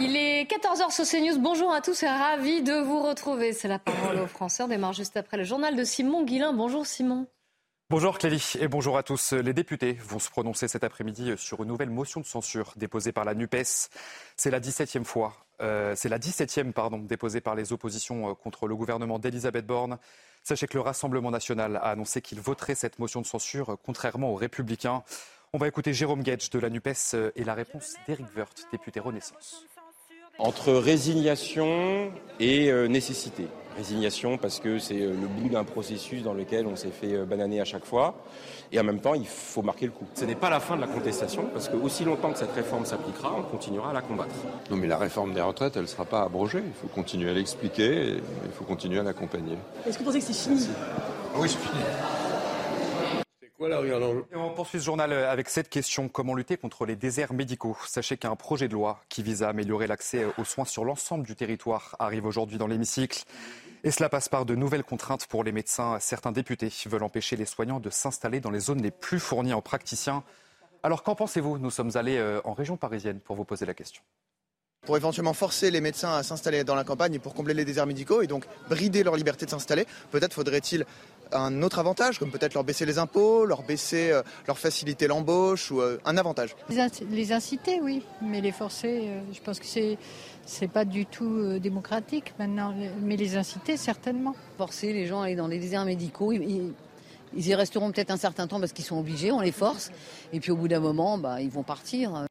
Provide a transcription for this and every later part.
Il est 14h sur CNews. Bonjour à tous et ravi de vous retrouver. C'est la parole aux Français. On démarre juste après le journal de Simon Guillain. Bonjour Simon. Bonjour Clélie et bonjour à tous. Les députés vont se prononcer cet après-midi sur une nouvelle motion de censure déposée par la NUPES. C'est la 17e fois, euh, c'est la 17e pardon, déposée par les oppositions euh, contre le gouvernement d'Elisabeth Borne. Sachez que le Rassemblement national a annoncé qu'il voterait cette motion de censure, contrairement aux Républicains. On va écouter Jérôme Gage de la NUPES et la réponse d'Éric Woerth, député Renaissance. Entre résignation et euh, nécessité. Résignation parce que c'est euh, le bout d'un processus dans lequel on s'est fait euh, bananer à chaque fois. Et en même temps, il faut marquer le coup. Ce n'est pas la fin de la contestation parce que aussi longtemps que cette réforme s'appliquera, on continuera à la combattre. Non mais la réforme des retraites, elle ne sera pas abrogée. Il faut continuer à l'expliquer et il faut continuer à l'accompagner. Est-ce que vous pensez que c'est fini? Oui, c'est fini. Et on poursuit ce journal avec cette question. Comment lutter contre les déserts médicaux? Sachez qu'un projet de loi qui vise à améliorer l'accès aux soins sur l'ensemble du territoire arrive aujourd'hui dans l'hémicycle. Et cela passe par de nouvelles contraintes pour les médecins. Certains députés veulent empêcher les soignants de s'installer dans les zones les plus fournies en praticiens. Alors qu'en pensez-vous? Nous sommes allés euh, en région parisienne pour vous poser la question pour éventuellement forcer les médecins à s'installer dans la campagne et pour combler les déserts médicaux et donc brider leur liberté de s'installer. Peut-être faudrait-il un autre avantage, comme peut-être leur baisser les impôts, leur baisser, euh, leur faciliter l'embauche ou euh, un avantage. Les inciter, oui, mais les forcer, euh, je pense que c'est c'est pas du tout démocratique maintenant, mais les inciter certainement. Forcer les gens à aller dans les déserts médicaux. Ils, y resteront peut-être un certain temps parce qu'ils sont obligés, on les force. Et puis au bout d'un moment, bah, ils vont partir.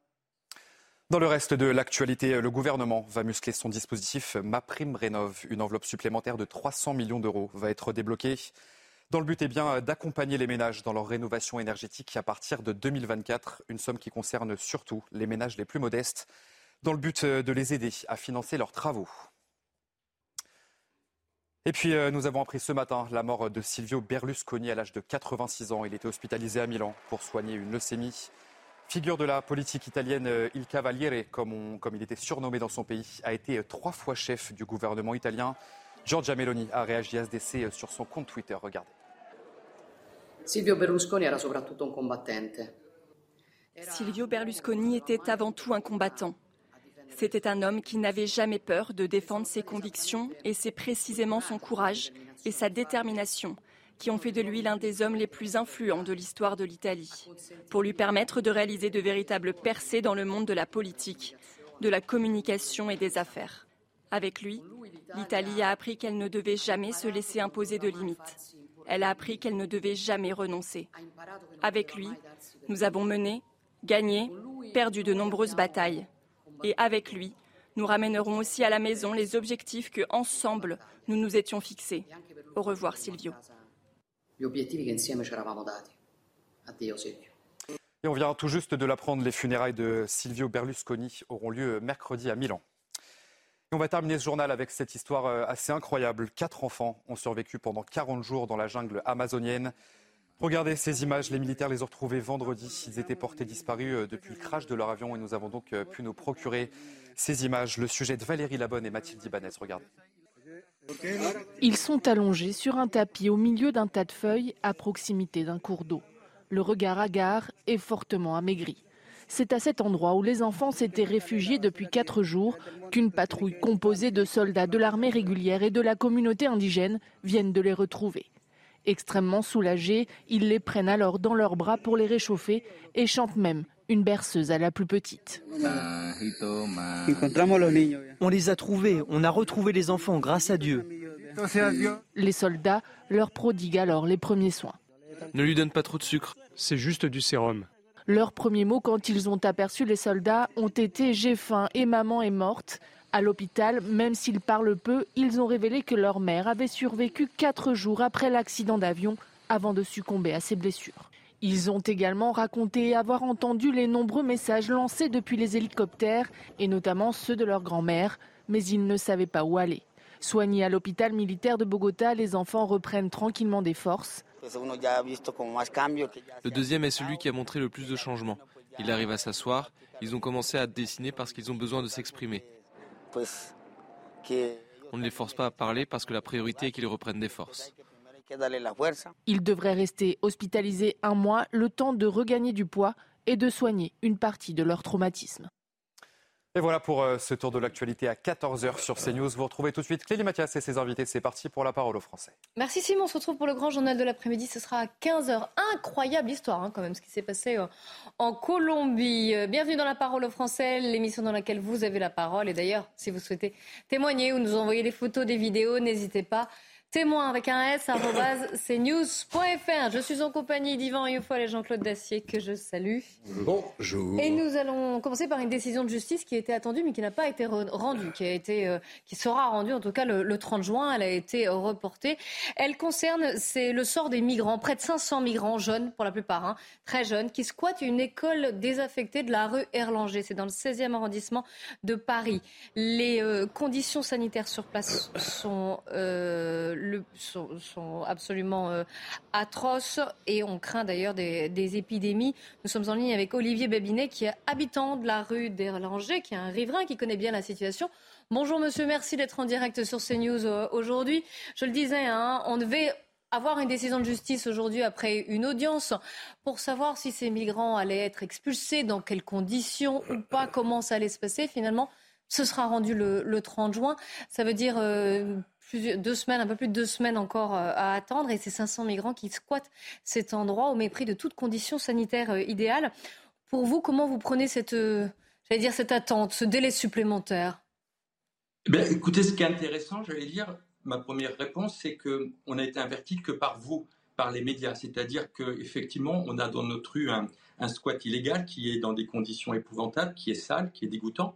Dans le reste de l'actualité, le gouvernement va muscler son dispositif MaPrimeRénov'. Une enveloppe supplémentaire de 300 millions d'euros va être débloquée. Dans le but eh bien, d'accompagner les ménages dans leur rénovation énergétique à partir de 2024, une somme qui concerne surtout les ménages les plus modestes, dans le but euh, de les aider à financer leurs travaux. Et puis, euh, nous avons appris ce matin la mort de Silvio Berlusconi à l'âge de 86 ans. Il était hospitalisé à Milan pour soigner une leucémie. Figure de la politique italienne, euh, Il Cavaliere, comme, comme il était surnommé dans son pays, a été trois fois chef du gouvernement italien. Giorgia Meloni a réagi à ce décès sur son compte Twitter. Regardez. Silvio Berlusconi était avant tout un combattant. C'était un homme qui n'avait jamais peur de défendre ses convictions et c'est précisément son courage et sa détermination qui ont fait de lui l'un des hommes les plus influents de l'histoire de l'Italie, pour lui permettre de réaliser de véritables percées dans le monde de la politique, de la communication et des affaires. Avec lui, l'Italie a appris qu'elle ne devait jamais se laisser imposer de limites. Elle a appris qu'elle ne devait jamais renoncer. Avec lui, nous avons mené, gagné, perdu de nombreuses batailles. Et avec lui, nous ramènerons aussi à la maison les objectifs que, ensemble, nous nous étions fixés. Au revoir, Silvio. Et on vient tout juste de l'apprendre, les funérailles de Silvio Berlusconi auront lieu mercredi à Milan on va terminer ce journal avec cette histoire euh, assez incroyable. Quatre enfants ont survécu pendant 40 jours dans la jungle amazonienne. Regardez ces images, les militaires les ont retrouvés vendredi. Ils étaient portés disparus euh, depuis le crash de leur avion et nous avons donc euh, pu nous procurer ces images. Le sujet de Valérie Labonne et Mathilde Ibanez, regardez. Ils sont allongés sur un tapis au milieu d'un tas de feuilles à proximité d'un cours d'eau. Le regard hagard est fortement amaigri. C'est à cet endroit où les enfants s'étaient réfugiés depuis quatre jours qu'une patrouille composée de soldats de l'armée régulière et de la communauté indigène viennent de les retrouver. Extrêmement soulagés, ils les prennent alors dans leurs bras pour les réchauffer et chantent même une berceuse à la plus petite. On les a trouvés, on a retrouvé les enfants grâce à Dieu. Les soldats leur prodiguent alors les premiers soins. Ne lui donne pas trop de sucre, c'est juste du sérum. Leurs premiers mots quand ils ont aperçu les soldats ont été J'ai faim et maman est morte. À l'hôpital, même s'ils parlent peu, ils ont révélé que leur mère avait survécu quatre jours après l'accident d'avion avant de succomber à ses blessures. Ils ont également raconté avoir entendu les nombreux messages lancés depuis les hélicoptères, et notamment ceux de leur grand-mère, mais ils ne savaient pas où aller. Soignés à l'hôpital militaire de Bogota, les enfants reprennent tranquillement des forces. Le deuxième est celui qui a montré le plus de changements. Il arrive à s'asseoir, ils ont commencé à dessiner parce qu'ils ont besoin de s'exprimer. On ne les force pas à parler parce que la priorité est qu'ils reprennent des forces. Ils devraient rester hospitalisés un mois, le temps de regagner du poids et de soigner une partie de leur traumatisme. Et voilà pour euh, ce tour de l'actualité à 14h sur CNews. Vous retrouvez tout de suite Clélie Mathias et ses invités. C'est parti pour la parole aux Français. Merci Simon. On se retrouve pour le grand journal de l'après-midi. Ce sera à 15h. Incroyable histoire, hein, quand même, ce qui s'est passé euh, en Colombie. Euh, bienvenue dans la parole aux Français, l'émission dans laquelle vous avez la parole. Et d'ailleurs, si vous souhaitez témoigner ou nous envoyer des photos, des vidéos, n'hésitez pas témoin avec un S, cnews.fr. Je suis en compagnie d'Yvan Youfol et Jean-Claude Dacier, que je salue. Bonjour. Et nous allons commencer par une décision de justice qui était attendue, mais qui n'a pas été rendue, qui, a été, euh, qui sera rendue en tout cas le, 30 juin. Elle a été reportée. Elle concerne c'est le sort des migrants, près de 500 migrants, jeunes pour la plupart, hein, très jeunes, qui squattent une école désaffectée de la rue Erlanger. C'est dans le 16e arrondissement de Paris. Les euh, conditions sanitaires sur place sont... Euh, sont, absolument euh, atroces et on craint d'ailleurs des, épidémies. Nous sommes en ligne avec Olivier Babinet qui est habitant de la rue d'Erlanger, qui est un riverain qui connaît bien la situation. Bonjour monsieur, merci d'être en direct sur CNews euh, aujourd'hui. Je le disais, hein, on devait avoir une décision de justice aujourd'hui après une audience pour savoir si ces migrants allaient être expulsés, dans quelles conditions ou pas, comment ça allait se passer. Finalement, ce sera rendu le, 30 juin. Ça veut dire euh, deux semaines, un peu plus de deux semaines encore euh, à attendre, et ces 500 migrants qui squattent cet endroit au mépris de toutes conditions sanitaires euh, idéales. Pour vous, comment vous prenez cette, euh, j'allais dire, cette attente, ce délai supplémentaire? Eh Écoutez, ce qui est intéressant, j'allais dire, ma première réponse, c'est qu'on a été averti que par vous, par les médias. C'est-à-dire qu'effectivement, on a dans notre rue un, squat illégal qui est dans des conditions épouvantables, qui est sale, qui est dégoûtant.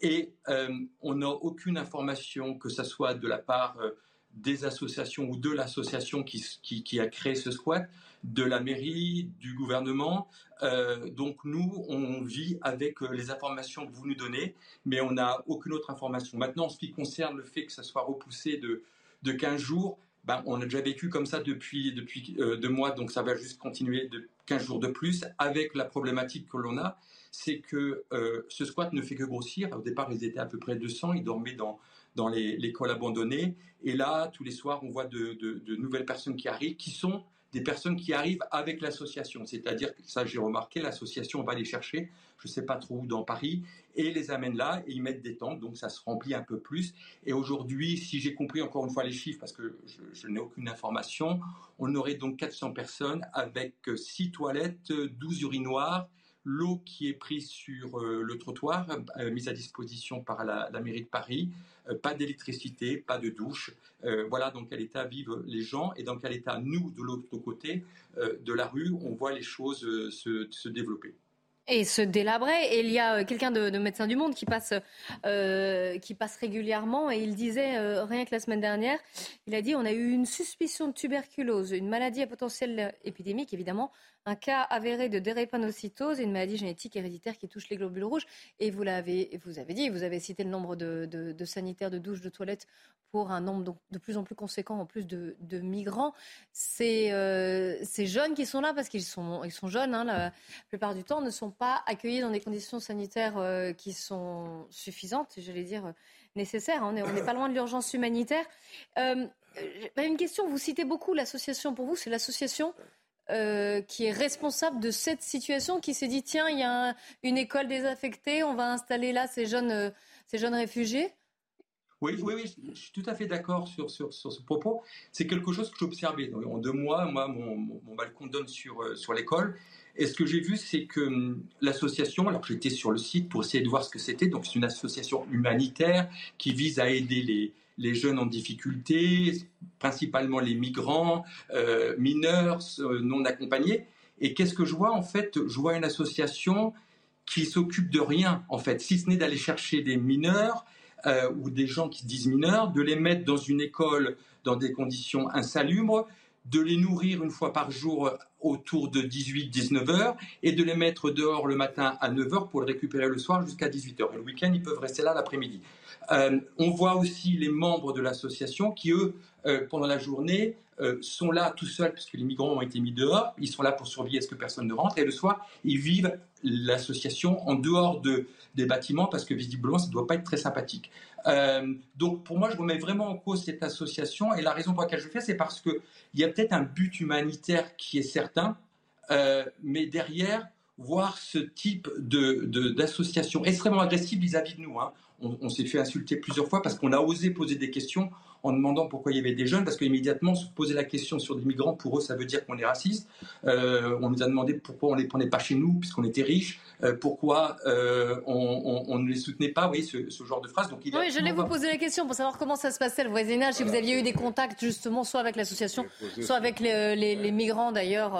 Et euh, on n'a aucune information, que ce soit de la part euh, des associations ou de l'association qui, a créé ce squat, de la mairie, du gouvernement. Euh, donc nous, on vit avec les informations que vous nous donnez, mais on n'a aucune autre information. Maintenant, en ce qui concerne le fait que ça soit repoussé de, de 15 jours, ben, on a déjà vécu comme ça depuis, depuis deux mois, donc ça va juste continuer de 15 jours de plus, avec la problématique que l'on a, c'est que euh, ce squat ne fait que grossir. Au départ, ils étaient à peu près 200, ils dormaient dans, dans l'école abandonnée. Et là, tous les soirs, on voit de, nouvelles personnes qui arrivent, qui sont des personnes qui arrivent avec l'association. C'est-à-dire que ça, j'ai remarqué, l'association va les chercher, je ne sais pas trop où dans Paris, et les amène là, et ils mettent des tentes, donc ça se remplit un peu plus. Et aujourd'hui, si j'ai compris encore une fois les chiffres, parce que je, je n'ai aucune information, on aurait donc 400 personnes avec 6 toilettes, 12 urinoirs, l'eau qui est prise sur euh, le trottoir, euh, mise à disposition par la, mairie de Paris, euh, pas d'électricité, pas de douche. voilà dans quel état vivent les gens et dans quel état nous, de l'autre côté de la rue, on voit les choses se développer et se délabrer. Et il y a euh, quelqu'un de, de Médecins du Monde qui passe, euh, qui passe régulièrement et il disait, euh, rien que la semaine dernière, il a dit on a eu une suspicion de tuberculose, une maladie à potentiel épidémique évidemment, un cas avéré de drépanocytose, une maladie génétique héréditaire qui touche les globules rouges. Et vous l'avez, vous avez dit, vous avez cité le nombre de, de, sanitaires, de douches, de toilettes pour un nombre de plus en plus conséquent en plus de, migrants. Euh, ces jeunes qui sont là parce qu'ils sont, ils sont jeunes, hein, la plupart du temps, ne sont pas accueillis dans des conditions sanitaires euh, qui sont suffisantes, j'allais dire nécessaires. Hein. On n'est pas loin de l'urgence humanitaire. Euh, une question, vous citez beaucoup l'association. Pour vous, c'est l'association euh, qui est responsable de cette situation, qui s'est dit tiens, il y a une école désaffectée, on va installer là ces jeunes, euh, ces jeunes réfugiés? Oui, oui, oui, je suis tout à fait d'accord sur, sur, sur, ce propos. C'est quelque chose que j'ai observé. En deux mois, moi, mon, balcon donne sur, euh, sur l'école. Et ce que j'ai vu, c'est que hum, l'association, alors j'étais sur le site pour essayer de voir ce que c'était, donc c'est une association humanitaire qui vise à aider les, jeunes en difficulté, principalement les migrants, euh, mineurs, non accompagnés. Et qu'est-ce que je vois en fait? Je vois une association qui s'occupe de rien en fait, si ce n'est d'aller chercher des mineurs euh, ou des gens qui se disent mineurs, de les mettre dans une école dans des conditions insalubres, de les nourrir une fois par jour autour de 18-19 heures et de les mettre dehors le matin à 9 heures pour le récupérer le soir jusqu'à 18 heures. Et le week-end, ils peuvent rester là l'après-midi. Euh, on voit aussi les membres de l'association qui, eux, euh, pendant la journée, euh, sont là tout seuls puisque les migrants ont été mis dehors. Ils sont là pour surveiller à ce que personne ne rentre. Et le soir, ils vivent l'association en dehors de, des bâtiments parce que visiblement, ça ne doit pas être très sympathique. donc pour moi, je remets vraiment en cause cette association. Et la raison pour laquelle je le fais, c'est parce qu'il y a peut-être un but humanitaire qui est certain. Mais derrière, voir ce type d'association de, extrêmement agressive vis-à-vis de nous. Hein. On s'est fait insulter plusieurs fois parce qu'on a osé poser des questions en demandant pourquoi il y avait des jeunes, parce qu'immédiatement se poser la question sur des migrants, pour eux, ça veut dire qu'on est raciste. Euh, on nous a demandé pourquoi on ne les prenait pas chez nous, puisqu'on était riches, euh, pourquoi euh, on, ne les soutenait pas, oui, ce, ce genre de phrase. Donc, il oui, je voulais vous poser la question pour savoir comment ça se passait le voisinage, si vous aviez eu des contacts justement, soit avec l'association, soit avec les, migrants d'ailleurs,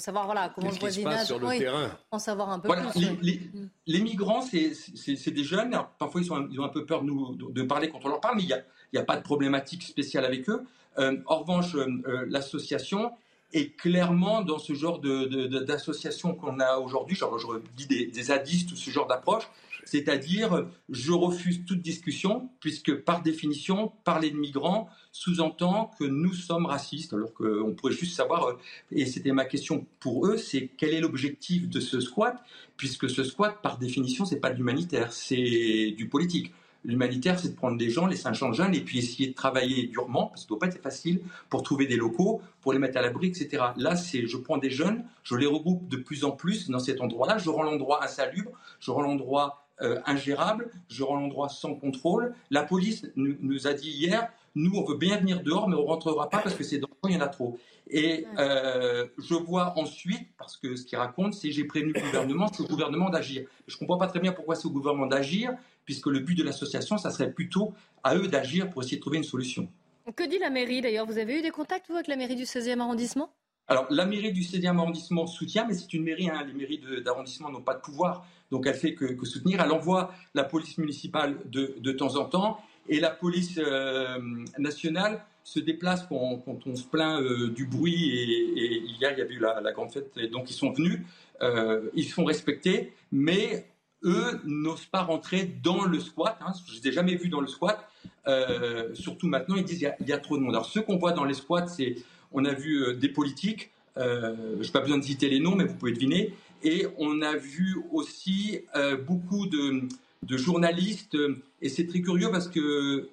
savoir voilà, comment le voisinage. sur le terrain En savoir un peu plus. Les, migrants, c'est des jeunes, parfois ils, sont, ils, ont un peu peur de, nous, de parler quand on leur parle, mais il y a il n'y a pas de problématique spéciale avec eux. Euh, en revanche, euh, euh, l'association est clairement dans ce genre d'association qu'on a aujourd'hui, genre je dis des, des ou ce genre d'approche, c'est-à-dire je refuse toute discussion, puisque par définition, parler de migrants sous-entend que nous sommes racistes, alors qu'on pourrait juste savoir, et c'était ma question pour eux, c'est quel est l'objectif de ce squat, puisque ce squat, par définition, c'est pas de l'humanitaire, c'est du politique. L'humanitaire, c'est de prendre des gens, les 500 jeunes, et puis essayer de travailler durement, parce que ça ne doit pas être facile, pour trouver des locaux, pour les mettre à l'abri, etc. Là, c'est je prends des jeunes, je les regroupe de plus en plus dans cet endroit-là, je rends l'endroit insalubre, je rends l'endroit euh, ingérable, je rends l'endroit sans contrôle. La police nous, a dit hier, nous, on veut bien venir dehors, mais on rentrera pas parce que c'est dangereux, il y en a trop. Et euh, je vois ensuite, parce que ce qu'il raconte, c'est j'ai prévenu le gouvernement, c'est au gouvernement d'agir. Je ne comprends pas très bien pourquoi c'est au gouvernement d'agir, puisque le but de l'association, ça serait plutôt à eux d'agir pour essayer de trouver une solution. Que dit la mairie d'ailleurs? Vous avez eu des contacts vous, avec la mairie du 16e arrondissement? Alors, la mairie du 16e arrondissement soutient, mais c'est une mairie, hein, les mairies d'arrondissement n'ont pas de pouvoir, donc elle fait que, soutenir. Elle envoie la police municipale de, de temps en temps, et la police euh, nationale se déplace quand, on se plaint euh, du bruit, et, hier il y a eu la, la, grande fête, et donc ils sont venus, euh, ils sont respectés, mais eux n'osent pas rentrer dans le squat. Hein, je ne les ai jamais vus dans le squat. Euh, surtout maintenant, ils disent qu'il y, a trop de monde. Alors, ce qu'on voit dans les squats, c'est on a vu euh, des politiques. Euh, je n'ai pas besoin de citer les noms, mais vous pouvez deviner. Et on a vu aussi beaucoup de, journalistes. Et c'est très curieux parce que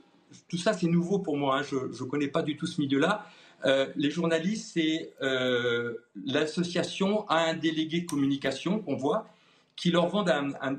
tout ça, c'est nouveau pour moi. Hein, je ne connais pas du tout ce milieu-là. les journalistes, c'est l'association a un délégué de communication qu'on voit qui leur vendent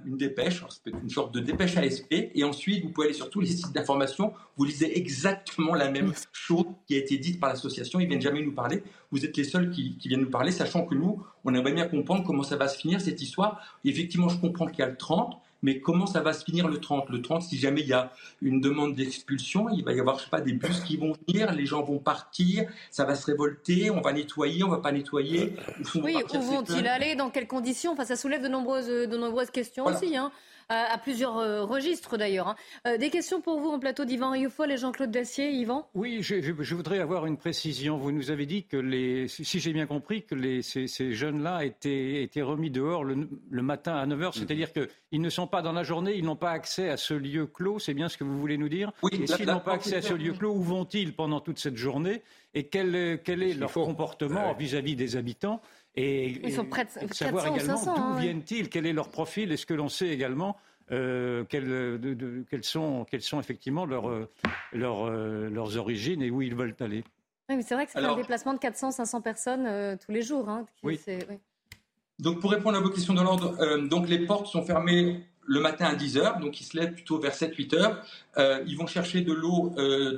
une dépêche, une sorte de dépêche ASP, et ensuite vous pouvez aller sur tous les sites d'information, vous lisez exactement la même chose qui a été dite par l'association, ils viennent jamais nous parler, vous êtes les seuls qui, qui, viennent nous parler, sachant que nous, on aimerait bien comprendre comment ça va se finir cette histoire. effectivement, je comprends qu'il y a le 30, mais comment ça va se finir le 30 Le 30, si jamais il y a une demande d'expulsion, il va y avoir, je sais pas, des bus qui vont venir, les gens vont partir, ça va se révolter, on va nettoyer, on va pas nettoyer. oui, où vont-ils aller Dans quelles conditions? Enfin, ça soulève de nombreuses, de nombreuses questions aussi. Hein à, plusieurs euh, registres d'ailleurs. Hein. Euh, des questions pour vous en plateau d'Yvan Rioufol et Jean-Claude Dacier. Yvan? Oui, je, voudrais avoir une précision. Vous nous avez dit que, les, si j'ai bien compris, que les, ces, jeunes-là étaient, étaient, remis dehors le, matin à 9h, c'est-à-dire qu'ils ne sont pas dans la journée, ils n'ont pas accès à ce lieu clos, c'est bien ce que vous voulez nous dire? Oui. Et s'ils n'ont pas accès à ce lieu clos, où vont-ils pendant toute cette journée? Et quel, quel est leur comportement vis-à-vis des habitants? Et, Ils sont près de, savoir également d'où hein, viennent-ils, quel est leur profil, est-ce que l'on sait également euh, quelles, sont, effectivement euh, euh, leurs origines et où ils veulent aller. Oui, c'est vrai que c'est un déplacement de 400-500 personnes tous les jours. Hein, oui. Donc pour répondre à vos questions de l'ordre, donc les portes sont fermées le matin à 10h, donc ils se lèvent plutôt vers 7-8 heures. ils vont chercher de l'eau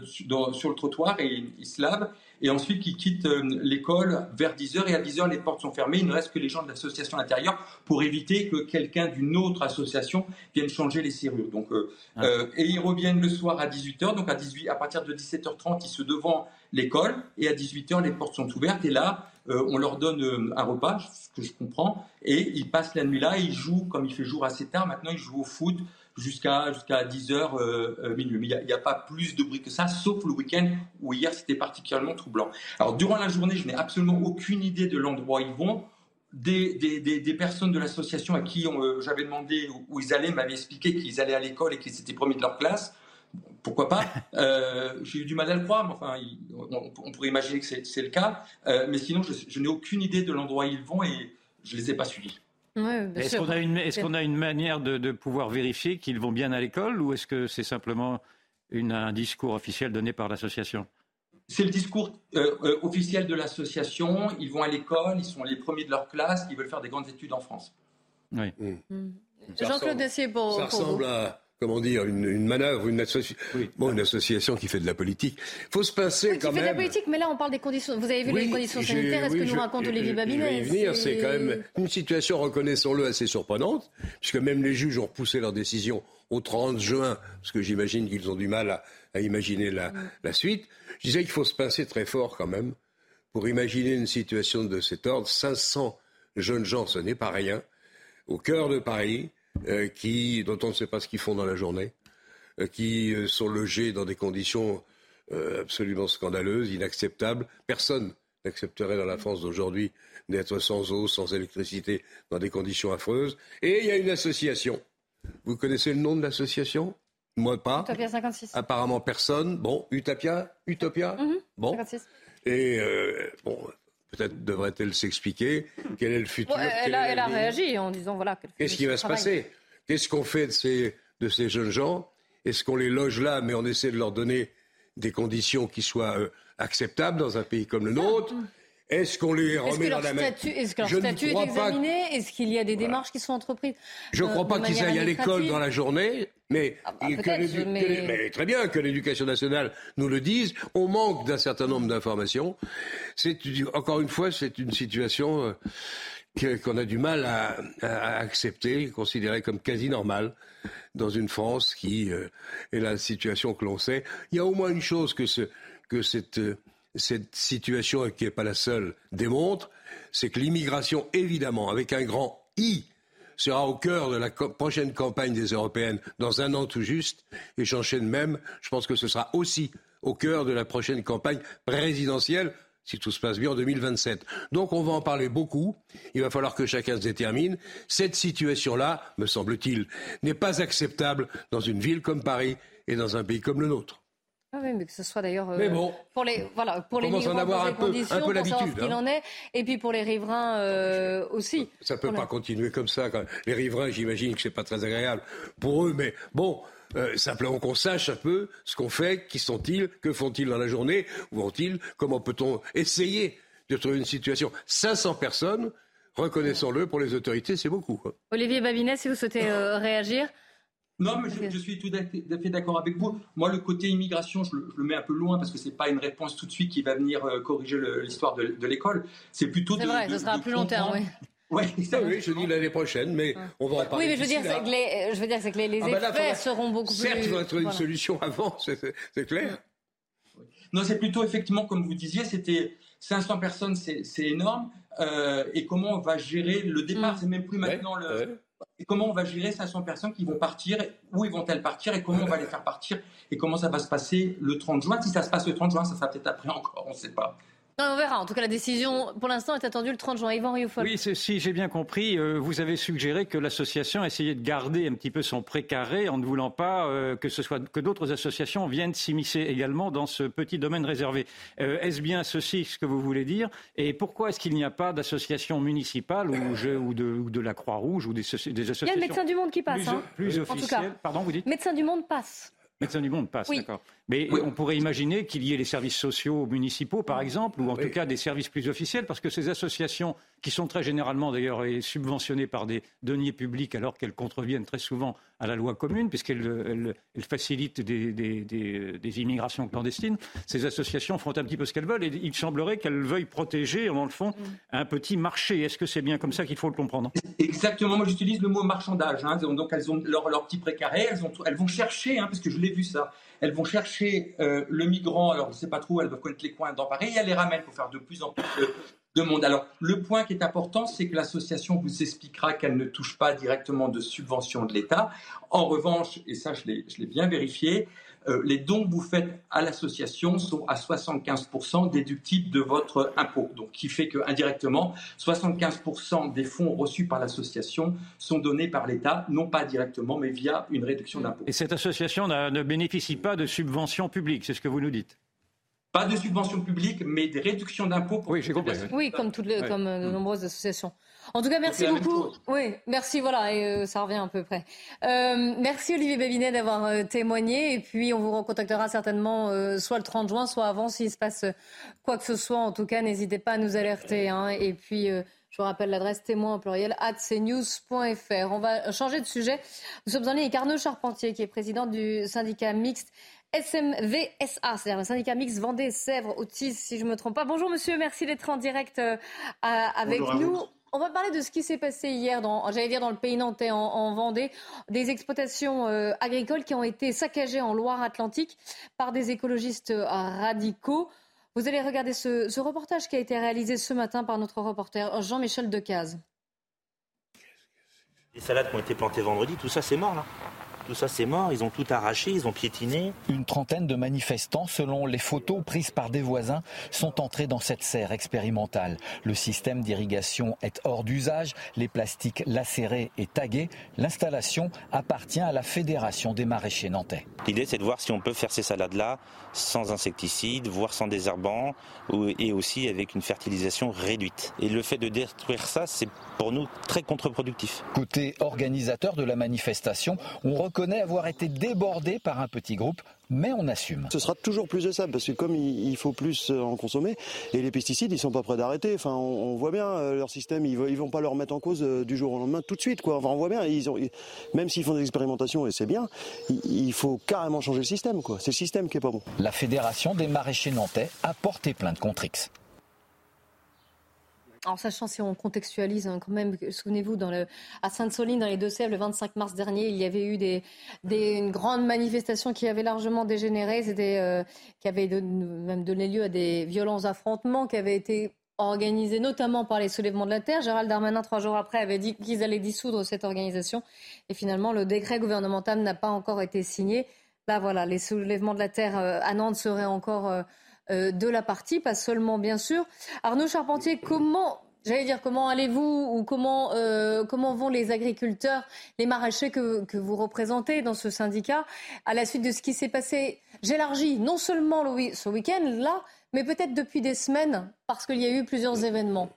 sur le trottoir et ils se lavent et ensuite qui quittent euh, l'école vers 10h et à 10h les portes sont fermées. Il ne reste que les gens de l'association intérieure pour éviter que quelqu'un d'une autre association vienne changer les serrures. Donc, euh, ah. euh, et ils reviennent le soir à 18h, donc à, 18, à partir de 17h30 ils se devant l'école et à 18h les portes sont ouvertes et là on leur donne un repas, ce que je comprends, et ils passent la nuit là, ils jouent comme il fait jour assez tard. Maintenant ils jouent au foot, jusqu'à jusqu'à 10h minuit. Mais il n'y a, pas plus de bruit que ça, sauf le week-end où hier c'était particulièrement troublant. Alors durant la journée, je n'ai absolument aucune idée de l'endroit où ils vont des, des, personnes de l'association à qui euh, j'avais demandé où, ils allaient m'avaient expliqué qu'ils allaient à l'école et qu'ils s'étaient promis de leur classe. Pourquoi pas? Euh, J'ai eu du mal à le croire, mais enfin, on, pourrait imaginer que c'est le cas. Euh, mais sinon, je, n'ai aucune idée de l'endroit où ils vont et je ne les ai pas suivis. Est-ce qu'on a, une, est qu'on a une manière de, de pouvoir vérifier qu'ils vont bien à l'école ou est-ce que c'est simplement une, un discours officiel donné par l'association? C'est le discours euh, euh, officiel de l'association. Ils vont à l'école, ils sont les premiers de leur classe, ils veulent faire des grandes études en France. Oui. Hmm. Jean-Claude Dessier, pour, ça ressemble à comment dire, une, manœuvre, une, bon, une association qui fait de la politique. Il faut se pincer oui, quand qui même. fait de la politique, mais là on parle des conditions. Vous avez vu les conditions sanitaires Est-ce que nous raconte Olivier Babinet Je vais y venir. C'est quand même une situation, reconnaissons-le, assez surprenante, puisque même les juges ont repoussé leur décision au 30 juin, parce que j'imagine qu'ils ont du mal à, à imaginer la, la suite. Je disais qu'il faut se pincer très fort quand même pour imaginer une situation de cet ordre. 500 jeunes gens, ce n'est pas rien, au cœur de Paris, euh, qui, dont on ne sait pas ce qu'ils font dans la journée, euh, qui euh, sont logés dans des conditions absolument scandaleuses, inacceptables. Personne n'accepterait dans la France d'aujourd'hui d'être sans eau, sans électricité, dans des conditions affreuses. Et il y a une association. Vous connaissez le nom de l'association? Moi pas. Utopia 56. Apparemment personne. Bon, Utopia Utopia? Mhm. Bon. 56. Et bon, peut-être devrait-elle s'expliquer. Quel est le futur? elle, a, elle a réagi en disant voilà. Qu'est-ce qui va se passer? Qu'est-ce qu'on fait de ces, de ces jeunes gens? Est-ce qu'on les loge là, mais on essaie de leur donner des conditions qui soient euh, acceptables dans un pays comme le nôtre? Est-ce qu'on les remet dans la main Est-ce que leur statut est examiné Est-ce qu'il y a des démarches qui sont entreprises Je ne crois pas qu'ils aillent à l'école dans la journée, mais, ah bah, mais... très bien que l'éducation nationale nous le dise. On manque d'un certain nombre d'informations. C'est encore une fois, c'est une situation euh, qu'on a du mal à, accepter, considérée comme quasi normale dans une France qui euh, est la situation que l'on sait. Il y a au moins une chose que, ce, que cette euh, cette situation, qui n'est pas la seule, démontre, c'est que l'immigration, évidemment, avec un grand I, sera au cœur de la prochaine campagne des européennes dans un an tout juste. Et j'enchaîne même, je pense que ce sera aussi au cœur de la prochaine campagne présidentielle, si tout se passe bien, en 2027. Donc on va en parler beaucoup. Il va falloir que chacun se détermine. Cette situation-là, me semble-t-il, n'est pas acceptable dans une ville comme Paris et dans un pays comme le nôtre. Ah oui, mais que ce soit d'ailleurs euh, pour les voilà pour les migrants, en avoir un, peu, un peu l'habitude. Hein. en est, et puis pour les riverains euh, aussi. Ça peut pas continuer comme ça. Quand les riverains, j'imagine que c'est pas très agréable pour eux, mais bon. Euh, simplement qu'on sache un peu ce qu'on fait, qui sont-ils, que font-ils dans la journée, où vont-ils, comment peut-on essayer de trouver une situation. 500 personnes, reconnaissons-le, pour les autorités, c'est beaucoup. Olivier Babinet, si vous souhaitez réagir. Non, mais je, suis tout à fait d'accord avec vous. Moi, le côté immigration, je le, mets un peu loin parce que ce n'est pas une réponse tout de suite qui va venir euh, corriger l'histoire de, l'école. C'est plutôt. C'est vrai, ce sera à plus long terme, oui. oui, je dis l'année prochaine, mais on va en parler. Oui, mais je veux dire, c'est que les, je veux dire, que les, les ah bah effets seront beaucoup certes, plus. Certes, il faudra trouver une solution avant, c'est clair. Non, c'est plutôt effectivement, comme vous disiez, c'était 500 personnes, c'est énorme. Euh, et comment on va gérer le départ, mm. c'est même plus maintenant le et comment on va gérer 500 personnes qui vont partir? Où ils vont-elles partir? Et comment on va les faire partir? Et comment ça va se passer le 30 juin? Si ça se passe le 30 juin, ça sera peut-être après encore, on ne sait pas on verra. En tout cas, la décision, pour l'instant, est attendue le 30 juin. Yvan Rioufol. Oui, si j'ai bien compris, euh, vous avez suggéré que l'association essayait de garder un petit peu son précaré en ne voulant pas euh, que ce soit que d'autres associations viennent s'immiscer également dans ce petit domaine réservé. Euh, est-ce bien ceci ce que vous voulez dire? Et pourquoi est-ce qu'il n'y a pas d'association municipale ou, ou, de, la Croix-Rouge ou des, associations Il y a le médecin du monde qui passe. Plus, hein. officiel. Pardon, vous dites? Médecin du monde passe. Médecin du monde passe, d'accord. Mais on pourrait imaginer qu'il y ait les services sociaux municipaux, par exemple, ou en tout cas des services plus officiels, parce que ces associations, qui sont très généralement d'ailleurs subventionnées par des deniers publics, alors qu'elles contreviennent très souvent à la loi commune, puisqu'elles facilitent des, immigrations clandestines, ces associations font un petit peu ce qu'elles veulent, et il semblerait qu'elles veuillent protéger, dans le fond, mm. un petit marché. Est-ce que c'est bien comme ça qu'il faut le comprendre? Exactement, moi j'utilise le mot marchandage. Hein. Donc elles ont leur, leur petit précaré, elles, ont, elles vont chercher, hein, parce que je l'ai vu ça, elles vont chercher euh, le migrant, alors je ne sais pas trop, elles doivent connaître les coins dans Paris, et elles les ramènent pour faire de plus en plus de monde. Alors, le point qui est important, c'est que l'association vous expliquera qu'elle ne touche pas directement de subventions de l'État. En revanche, et ça je l'ai bien vérifié, les dons que vous faites à l'association sont à 75% déductibles de votre impôt. Donc, qui fait que indirectement, 75% des fonds reçus par l'association sont donnés par l'État, non pas directement, mais via une réduction d'impôt. Et cette association ne bénéficie pas de subventions publiques, c'est ce que vous nous dites? Pas de subventions publiques, mais des réductions d'impôts. Oui, j'ai compris. Oui, comme, toutes les, comme euh, de nombreuses associations. En tout cas, merci beaucoup. Oui, merci, voilà, et euh, ça revient à peu près. Euh, merci Olivier Babinet d'avoir euh, témoigné, et puis on vous recontactera certainement soit le 30 juin, soit avant, s'il se passe quoi que ce soit. En tout cas, n'hésitez pas à nous alerter. Hein, et puis, je vous rappelle l'adresse témoin au pluriel at cnews.fr. On va changer de sujet. Nous sommes en ligne avec Arnaud Charpentier, qui est président du syndicat mixte SMVSA, c'est-à-dire le syndicat mixte Vendée-Sèvres, Autis, si je ne me trompe pas. Bonjour monsieur, merci d'être en direct avec nous. On va parler de ce qui s'est passé hier, dans, j'allais dire dans le pays nantais, en, Vendée, des exploitations euh, agricoles qui ont été saccagées en Loire-Atlantique par des écologistes euh, radicaux. Vous allez regarder ce, reportage qui a été réalisé ce matin par notre reporter Jean-Michel Decaze. Les salades qui ont été plantées vendredi, tout ça c'est mort là. Tout ça, c'est mort. Ils ont tout arraché, ils ont piétiné. Une trentaine de manifestants, selon les photos prises par des voisins, sont entrés dans cette serre expérimentale. Le système d'irrigation est hors d'usage, les plastiques lacérés et tagués. L'installation appartient à la Fédération des maraîchers nantais. L'idée, c'est de voir si on peut faire ces salades-là sans insecticides, voire sans désherbants, et aussi avec une fertilisation réduite. Et le fait de détruire ça, c'est pour nous très contre-productif. Côté organisateur de la manifestation, on reconnaît avoir été débordé par un petit groupe mais on assume. Ce sera toujours plus de ça, parce que comme il faut plus euh, en consommer, et les pesticides, ils sont pas prêts d'arrêter. Enfin, on, voit bien euh, leur système, ils, vont pas leur mettre en cause euh, du jour au lendemain tout de suite, quoi. Enfin, on voit bien, ils ont, même s'ils font des expérimentations et c'est bien, il, faut carrément changer le système, quoi. C'est le système qui est pas bon. La fédération des maraîchers nantais a porté plainte contre X. En sachant si on contextualise hein, quand même, souvenez-vous, à Sainte-Soline, dans les Deux-Sèvres, le 25 mars dernier, il y avait eu des, une grande manifestation qui avait largement dégénéré, euh, qui avait même donné lieu à des violents affrontements qui avaient été organisés notamment par les soulèvements de la terre. Gérald Darmanin, trois jours après, avait dit qu'ils allaient dissoudre cette organisation. Et finalement, le décret gouvernemental n'a pas encore été signé. Là, voilà, les soulèvements de la terre euh, à Nantes seraient encore euh, de la partie, pas seulement bien sûr. Arnaud Charpentier, comment J'allais dire comment allez-vous ou comment euh, comment vont les agriculteurs, les maraîchers que, que, vous représentez dans ce syndicat à la suite de ce qui s'est passé? J'élargis non seulement le, ce week-end là, mais peut-être depuis des semaines parce qu'il y a eu plusieurs événements.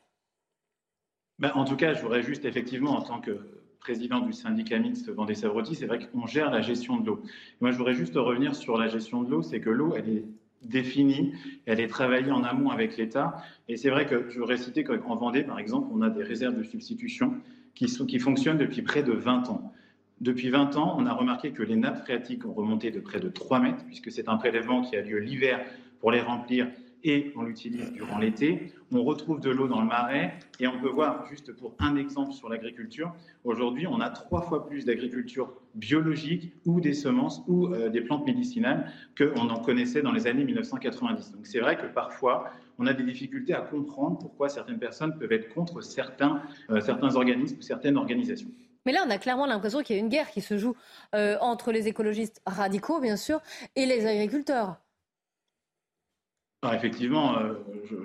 Ben, en tout cas, je voudrais juste effectivement en tant que président du syndicat mixte Vendée-Savrotti, c'est vrai qu'on gère la gestion de l'eau. Moi, je voudrais juste revenir sur la gestion de l'eau, c'est que l'eau, elle est définie, elle est travaillée en amont avec l'État. Et c'est vrai que je voudrais citer qu'en Vendée, par exemple, on a des réserves de substitution qui, qui fonctionnent depuis près de 20 ans. Depuis 20 ans, on a remarqué que les nappes phréatiques ont remonté de près de 3 mètres, puisque c'est un prélèvement qui a lieu l'hiver pour les remplir et on l'utilise durant l'été. On retrouve de l'eau dans le marais et on peut voir, juste pour un exemple sur l'agriculture, aujourd'hui on a trois fois plus d'agriculture biologique ou des semences ou euh, des plantes médicinales qu'on en connaissait dans les années 1990. Donc c'est vrai que parfois on a des difficultés à comprendre pourquoi certaines personnes peuvent être contre certains, euh, certains organismes ou certaines organisations. Mais là, on a clairement l'impression qu'il y a une guerre qui se joue euh, entre les écologistes radicaux, bien sûr, et les agriculteurs effectivement, euh,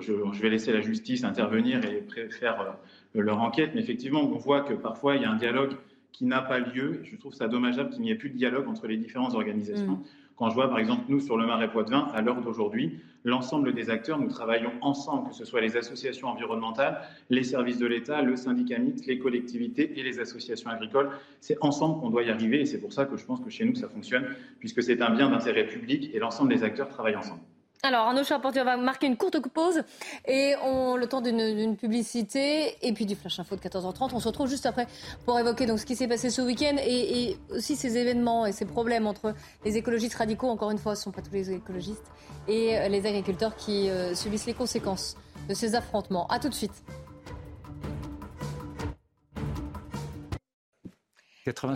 je, vais laisser la justice intervenir et faire euh, leur enquête, mais effectivement, on voit que parfois il y a un dialogue qui n'a pas lieu. Je trouve ça dommageable qu'il n'y ait plus de dialogue entre les différentes organisations. Mm. Quand je vois, par exemple, nous, sur le Marais Poitevin, à l'heure d'aujourd'hui, l'ensemble des acteurs, nous travaillons ensemble, que ce soit les associations environnementales, les services de l'État, le syndicat mixte, les collectivités et les associations agricoles. C'est ensemble qu'on doit y arriver et c'est pour ça que je pense que chez nous, ça fonctionne, puisque c'est un bien d'intérêt public et l'ensemble des acteurs travaillent ensemble. Alors Arnaud Charpentier, va marquer une courte pause et on le temps d'une publicité et puis du flash info de 14h30. On se retrouve juste après pour évoquer donc ce qui s'est passé ce week-end et, aussi ces événements et ces problèmes entre les écologistes radicaux, encore une fois, ce ne sont pas tous les écologistes, et euh, les agriculteurs qui euh, subissent les conséquences de ces affrontements. A tout de suite.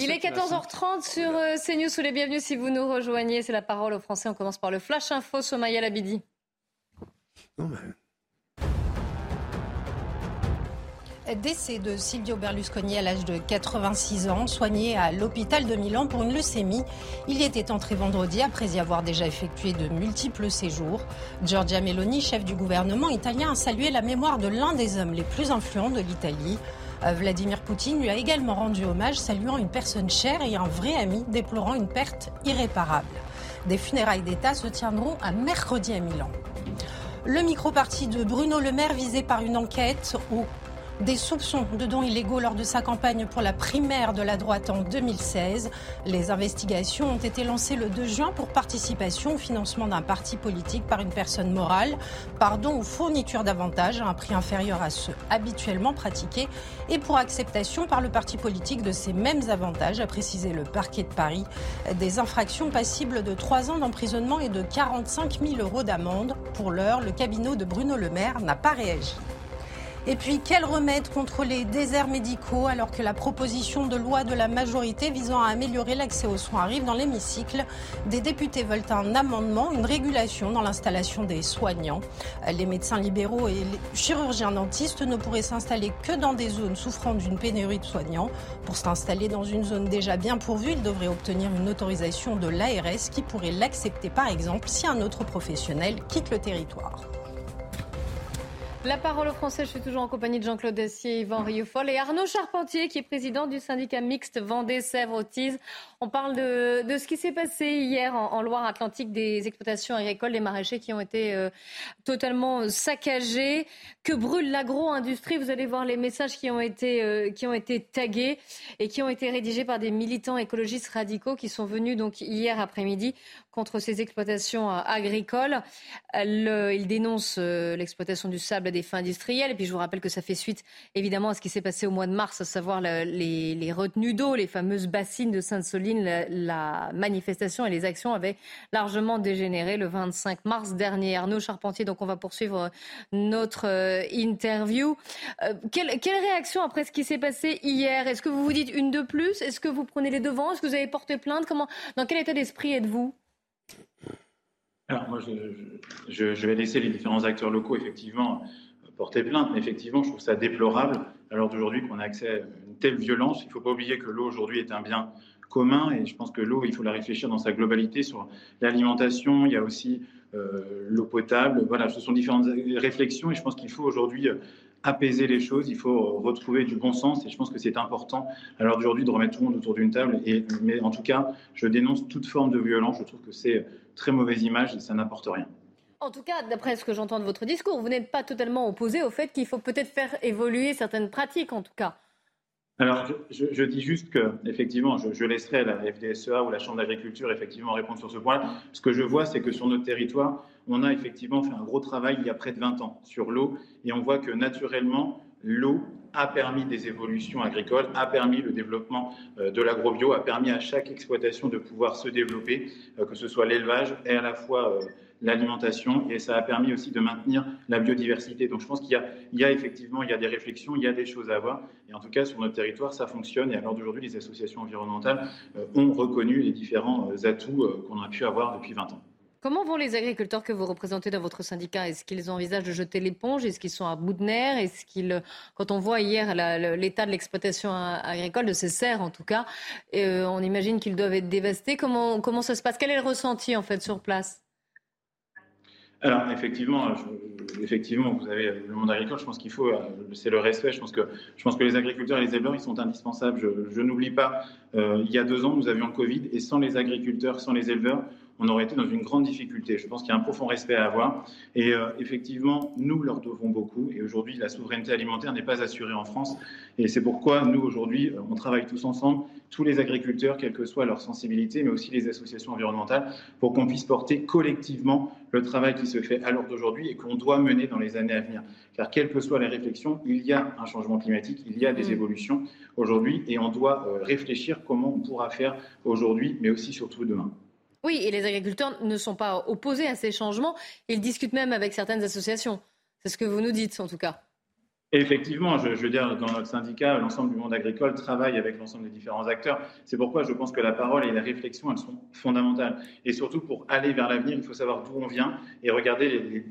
Il est 14h30 sur euh, CNews. Sous les bienvenus si vous nous rejoignez. C'est la parole aux Français. On commence par le Flash Info. Somaya Labidi. Décès de Silvio Berlusconi à l'âge de 86 ans, soigné à l'hôpital de Milan pour une leucémie. Il y était entré vendredi après y avoir déjà effectué de multiples séjours. Giorgia Meloni, chef du gouvernement italien, a salué la mémoire de l'un des hommes les plus influents de l'Italie. Euh, Vladimir Poutine lui a également rendu hommage, saluant une personne chère et un vrai ami, déplorant une perte irréparable. Des funérailles d'État se tiendront à mercredi à Milan. Le micro-parti de Bruno Le Maire visé par une enquête où des soupçons de dons illégaux lors de sa campagne pour la primaire de la droite en 2016. Les investigations ont été lancées le 2 juin pour participation au financement d'un parti politique par une personne morale, pardon ou fourniture d'avantages à un prix inférieur à ceux habituellement pratiqués et pour acceptation par le parti politique de ces mêmes avantages, a précisé le parquet de Paris. Des infractions passibles de 3 ans d'emprisonnement et de 45 000 euros d'amende. Pour l'heure, le cabinet de Bruno Le Maire n'a pas réagi. Et puis, quel remède contre les déserts médicaux alors que la proposition de loi de la majorité visant à améliorer l'accès aux soins arrive dans l'hémicycle? Des députés veulent un amendement, une régulation dans l'installation des soignants. Les médecins libéraux et les chirurgiens dentistes ne pourraient s'installer que dans des zones souffrant d'une pénurie de soignants. Pour s'installer dans une zone déjà bien pourvue, ils devraient obtenir une autorisation de l'ARS qui pourrait l'accepter par exemple si un autre professionnel quitte le territoire. La parole aux Français, je suis toujours en compagnie de Jean-Claude Dessier, Yvan Rioufol et Arnaud Charpentier, qui est président du syndicat mixte Vendée-Sèvres-Autise. On parle de, ce qui s'est passé hier en, Loire-Atlantique, des exploitations agricoles, des maraîchers qui ont été euh, totalement saccagés. Que brûle l'agro-industrie? Vous allez voir les messages qui ont, été, euh, qui ont été tagués et qui ont été rédigés par des militants écologistes radicaux qui sont venus donc hier après-midi contre ces exploitations euh, agricoles. il dénonce l'exploitation du sable des fins industrielles. Et puis je vous rappelle que ça fait suite évidemment à ce qui s'est passé au mois de mars, à savoir les, retenues d'eau, les fameuses bassines de Sainte-Soline. La, manifestation et les actions avaient largement dégénéré le 25 mars dernier. Arnaud Charpentier, donc on va poursuivre notre euh, interview. Euh, quelle, réaction après ce qui s'est passé hier? Est-ce que vous vous dites une de plus? Est-ce que vous prenez les devants? Est-ce que vous avez porté plainte? Comment, Dans quel état d'esprit êtes-vous? Alors moi, je, vais laisser les différents acteurs locaux effectivement porter plainte, mais effectivement, je trouve ça déplorable, alors d'aujourd'hui qu'on a accès à une telle violence. Il ne faut pas oublier que l'eau aujourd'hui est un bien commun, et je pense que l'eau, il faut la réfléchir dans sa globalité sur l'alimentation. Il y a aussi euh, l'eau potable. Voilà, ce sont différentes réflexions, et je pense qu'il faut aujourd'hui euh, apaiser les choses, il faut retrouver du bon sens et je pense que c'est important à l'heure d'aujourd'hui de remettre tout le monde autour d'une table. Et, mais en tout cas, je dénonce toute forme de violence. Je trouve que c'est très mauvaise image et ça n'apporte rien. En tout cas, d'après ce que j'entends de votre discours, vous n'êtes pas totalement opposé au fait qu'il faut peut-être faire évoluer certaines pratiques, en tout cas. Alors, je, dis juste que, effectivement, je, laisserai la FDSEA ou la Chambre d'agriculture effectivement répondre sur ce point-là. Ce que je vois, c'est que sur notre territoire, on a effectivement fait un gros travail il y a près de 20 ans sur l'eau, et on voit que naturellement, l'eau a permis des évolutions agricoles, a permis le développement euh, de l'agrobio, a permis à chaque exploitation de pouvoir se développer, euh, que ce soit l'élevage et à la fois euh, l'alimentation, et ça a permis aussi de maintenir la biodiversité. Donc je pense qu'il y, a effectivement il y a des réflexions, il y a des choses à avoir, et en tout cas sur notre territoire ça fonctionne. Et à l'heure d'aujourd'hui, les associations environnementales ont reconnu les différents atouts qu'on a pu avoir depuis 20 ans. Comment vont les agriculteurs que vous représentez dans votre syndicat? Est-ce qu'ils envisagent de jeter l'éponge? Est-ce qu'ils sont à bout de nerfs? Est-ce qu'ils, quand on voit hier l'état de l'exploitation agricole, de ces serres en tout cas, euh, on imagine qu'ils doivent être dévastés. Comment, comment ça se passe? Quel est le ressenti en fait sur place? Alors effectivement, effectivement, vous avez le monde agricole. Je pense qu'il faut, euh, c'est le respect. Je pense que, je pense que les agriculteurs et les éleveurs, ils sont indispensables. Je, n'oublie pas, euh, il y a deux ans, nous avions le Covid, et sans les agriculteurs, sans les éleveurs, on aurait été dans une grande difficulté. Je pense qu'il y a un profond respect à avoir. Et euh, effectivement, nous leur devons beaucoup. Et aujourd'hui, la souveraineté alimentaire n'est pas assurée en France. Et c'est pourquoi nous, aujourd'hui, euh, on travaille tous ensemble, tous les agriculteurs, quelle que soit leur sensibilité, mais aussi les associations environnementales, pour qu'on puisse porter collectivement le travail qui se fait à l'heure d'aujourd'hui et qu'on doit mener dans les années à venir. Car quelles que soient les réflexions, il y a un changement climatique, il y a des mmh. évolutions aujourd'hui, et on doit euh, réfléchir comment on pourra faire aujourd'hui, mais aussi surtout demain. Oui, et les agriculteurs ne sont pas opposés à ces changements. Ils discutent même avec certaines associations. C'est ce que vous nous dites, en tout cas. Effectivement, je, veux dire, dans notre syndicat, l'ensemble du monde agricole travaille avec l'ensemble des différents acteurs. C'est pourquoi je pense que la parole et la réflexion, elles sont fondamentales. Et surtout, pour aller vers l'avenir, il faut savoir d'où on vient et regarder les,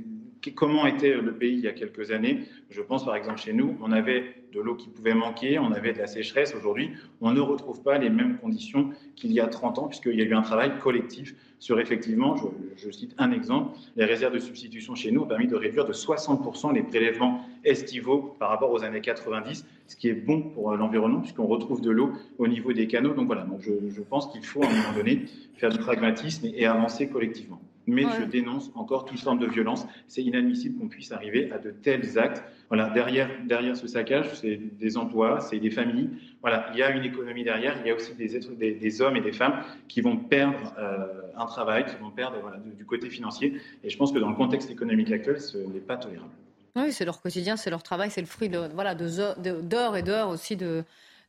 comment était le pays il y a quelques années. Je pense par exemple chez nous, on avait de l'eau qui pouvait manquer, on avait de la sécheresse. Aujourd'hui, on ne retrouve pas les mêmes conditions qu'il y a 30 ans, puisqu'il y a eu un travail collectif sur effectivement, je, cite un exemple, les réserves de substitution chez nous ont permis de réduire de 60% les prélèvements estivaux par rapport aux années 90, ce qui est bon pour l'environnement, puisqu'on retrouve de l'eau au niveau des canaux. Donc voilà, je, pense qu'il faut à un moment donné faire du pragmatisme et avancer collectivement mais je dénonce encore toute forme de violence. C'est inadmissible qu'on puisse arriver à de tels actes. Voilà, derrière, derrière ce saccage, c'est des emplois, c'est des familles. Voilà, il y a une économie derrière. Il y a aussi des, êtres, des, hommes et des femmes qui vont perdre euh, un travail, qui vont perdre voilà, du côté financier. Et je pense que dans le contexte économique actuel, ce n'est pas tolérable. Oui, c'est leur quotidien, c'est leur travail, c'est le fruit de, voilà, d'heures et d'heures aussi de,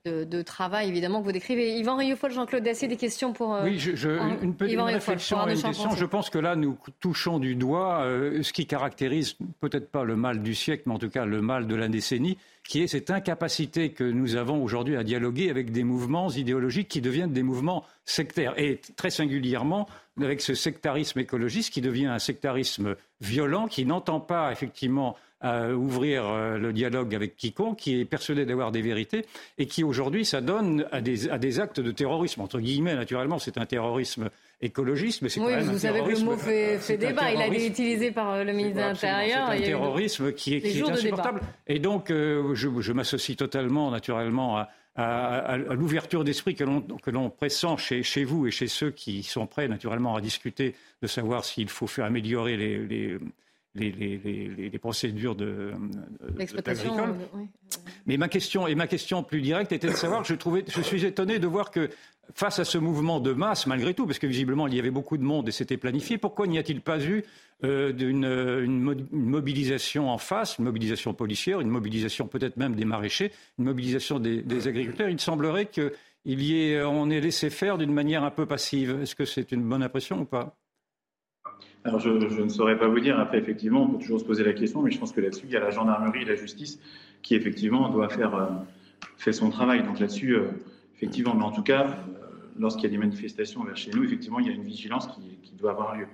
de, travail, évidemment, que vous décrivez. Yvan Rioufol, Jean-Claude Dacier, des questions pour... Euh, oui, je, une petite réflexion une question. Je pense que là, nous touchons du doigt euh, ce qui caractérise peut-être pas le mal du siècle, mais en tout cas le mal de la décennie, qui est cette incapacité que nous avons aujourd'hui à dialoguer avec des mouvements idéologiques qui deviennent des mouvements sectaires. Et très singulièrement, avec ce sectarisme écologiste qui devient un sectarisme violent, qui n'entend pas effectivement à ouvrir euh, le dialogue avec quiconque, qui est persuadé d'avoir des vérités et qui aujourd'hui s'adonne à des, à des actes de terrorisme. Entre guillemets, naturellement, c'est un terrorisme écologiste, mais c'est quand même vous savez que le mot fait, fait débat. Il a été utilisé par euh, le ministre de l'Intérieur. C'est un terrorisme qui est, qui est insupportable. Et donc, euh, je, je m'associe totalement, naturellement, à, à, l'ouverture d'esprit que l'on pressent chez, chez, vous et chez ceux qui sont prêts naturellement à discuter de savoir s'il faut faire améliorer les, les, les, les, les, procédures de, l'exploitation. Mais ma question et ma question plus directe était de savoir, je trouvais, je suis étonné de voir que face à ce mouvement de masse, malgré tout, parce que visiblement il y avait beaucoup de monde et c'était planifié, pourquoi n'y a-t-il pas eu euh, d'une une, mobilisation en face, une mobilisation policière, une mobilisation peut-être même des maraîchers, une mobilisation des, des agriculteurs? Il semblerait qu'il y ait, on ait laissé faire d'une manière un peu passive. Est-ce que c'est une bonne impression ou pas? Alors, je, ne saurais pas vous dire. Après, effectivement, on peut toujours se poser la question, mais je pense que là-dessus, il y a la gendarmerie et la justice qui, effectivement, doit faire euh, fait son travail. Donc là-dessus, euh, effectivement, mais en tout cas, euh, lorsqu'il y a des manifestations vers chez nous, effectivement, il y a une vigilance qui, doit avoir lieu.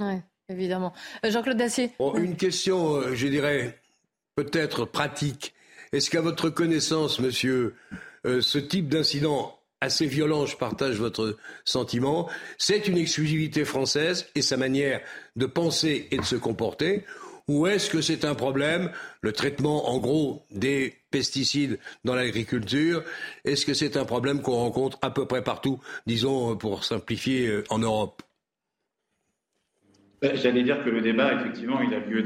Oui, évidemment. Jean-Claude Dacier. une question, je dirais, peut-être pratique. Est-ce qu'à votre connaissance, monsieur, ce type d'incident assez violent, je partage votre sentiment. C'est une exclusivité française et sa manière de penser et de se comporter ou est-ce que c'est un problème, le traitement en gros des pesticides dans l'agriculture? Est-ce que c'est un problème qu'on rencontre à peu près partout, disons pour simplifier, euh, en Europe? Ben, J'allais dire que le débat, effectivement, il a lieu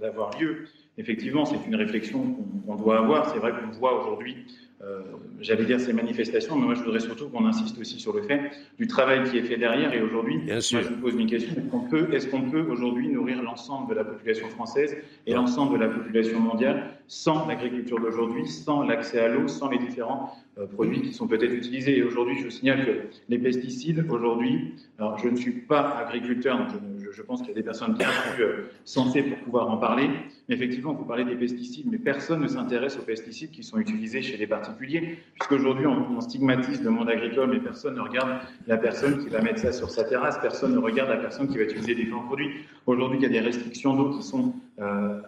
d'avoir lieu. Effectivement, c'est une réflexion qu'on doit avoir. C'est vrai qu'on voit aujourd'hui euh, j'allais dire ces manifestations, mais moi je voudrais surtout qu'on insiste aussi sur le fait du travail qui est fait derrière. Et aujourd'hui, moi je vous pose une question est-ce qu'on peut, est qu'on peut aujourd'hui nourrir l'ensemble de la population française et l'ensemble de la population mondiale sans l'agriculture d'aujourd'hui, sans l'accès à l'eau, sans les différents euh, produits qui sont peut-être utilisés? Et aujourd'hui, je signale que les pesticides, aujourd'hui, alors je ne suis pas agriculteur, donc je, je pense qu'il y a des personnes bien plus euh, sensées pour pouvoir en parler, mais effectivement, vous parlez des pesticides, mais personne ne s'intéresse aux pesticides qui sont utilisés chez les particuliers, puisqu'aujourd'hui, on, on stigmatise le monde agricole, mais personne ne regarde la personne qui va mettre ça sur sa terrasse, personne ne regarde la personne qui va utiliser différents produits. Aujourd'hui, il y a des restrictions d'eau qui sont euh,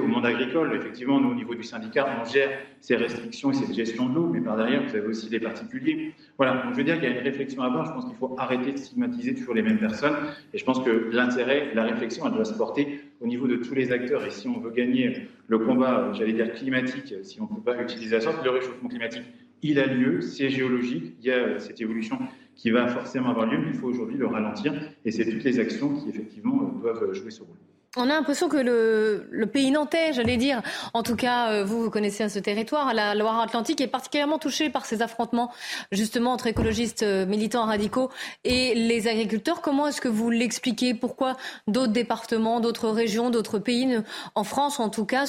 au monde agricole. Effectivement, nous, au niveau du syndicat, on gère ces restrictions et cette gestion de l'eau, mais par derrière, vous avez aussi des particuliers. Voilà, je veux dire qu'il y a une réflexion à avoir. Je pense qu'il faut arrêter de stigmatiser toujours les mêmes personnes. Et je pense que l'intérêt, la réflexion, elle doit se porter au niveau de tous les acteurs. Et si on veut gagner le combat, j'allais dire climatique, si on ne peut pas utiliser la sorte, le réchauffement climatique, il a lieu, c'est géologique, il y a cette évolution qui va forcément avoir lieu, mais il faut aujourd'hui le ralentir. Et c'est toutes les actions qui, effectivement, doivent jouer ce rôle. On a l'impression que le, pays nantais, j'allais dire, en tout cas, euh, vous, vous connaissez ce territoire, la Loire-Atlantique est particulièrement touchée par ces affrontements, justement, entre écologistes euh, militants radicaux et les agriculteurs. Comment est-ce que vous l'expliquez? Pourquoi d'autres départements, d'autres régions, d'autres pays, en France en tout cas,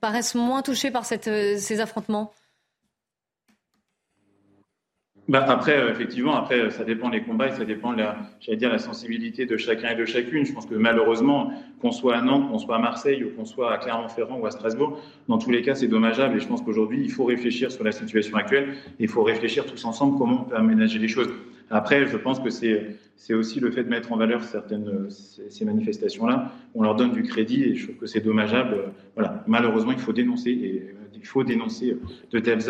paraissent moins touchés par euh, ces affrontements? Bah après, euh, effectivement, après, euh, ça dépend des combats et ça dépend, de la, j'allais dire, la sensibilité de chacun et de chacune. Je pense que malheureusement, qu'on soit à Nantes, qu'on soit à Marseille ou qu'on soit à Clermont-Ferrand ou à Strasbourg, dans tous les cas, c'est dommageable. Et je pense qu'aujourd'hui, il faut réfléchir sur la situation actuelle. Il faut réfléchir tous ensemble comment on peut aménager les choses. Après, je pense que c'est c'est aussi le fait de mettre en valeur certaines ces, manifestations-là. On leur donne du crédit et je trouve que c'est dommageable. Voilà, malheureusement, il faut dénoncer et il faut dénoncer de tels.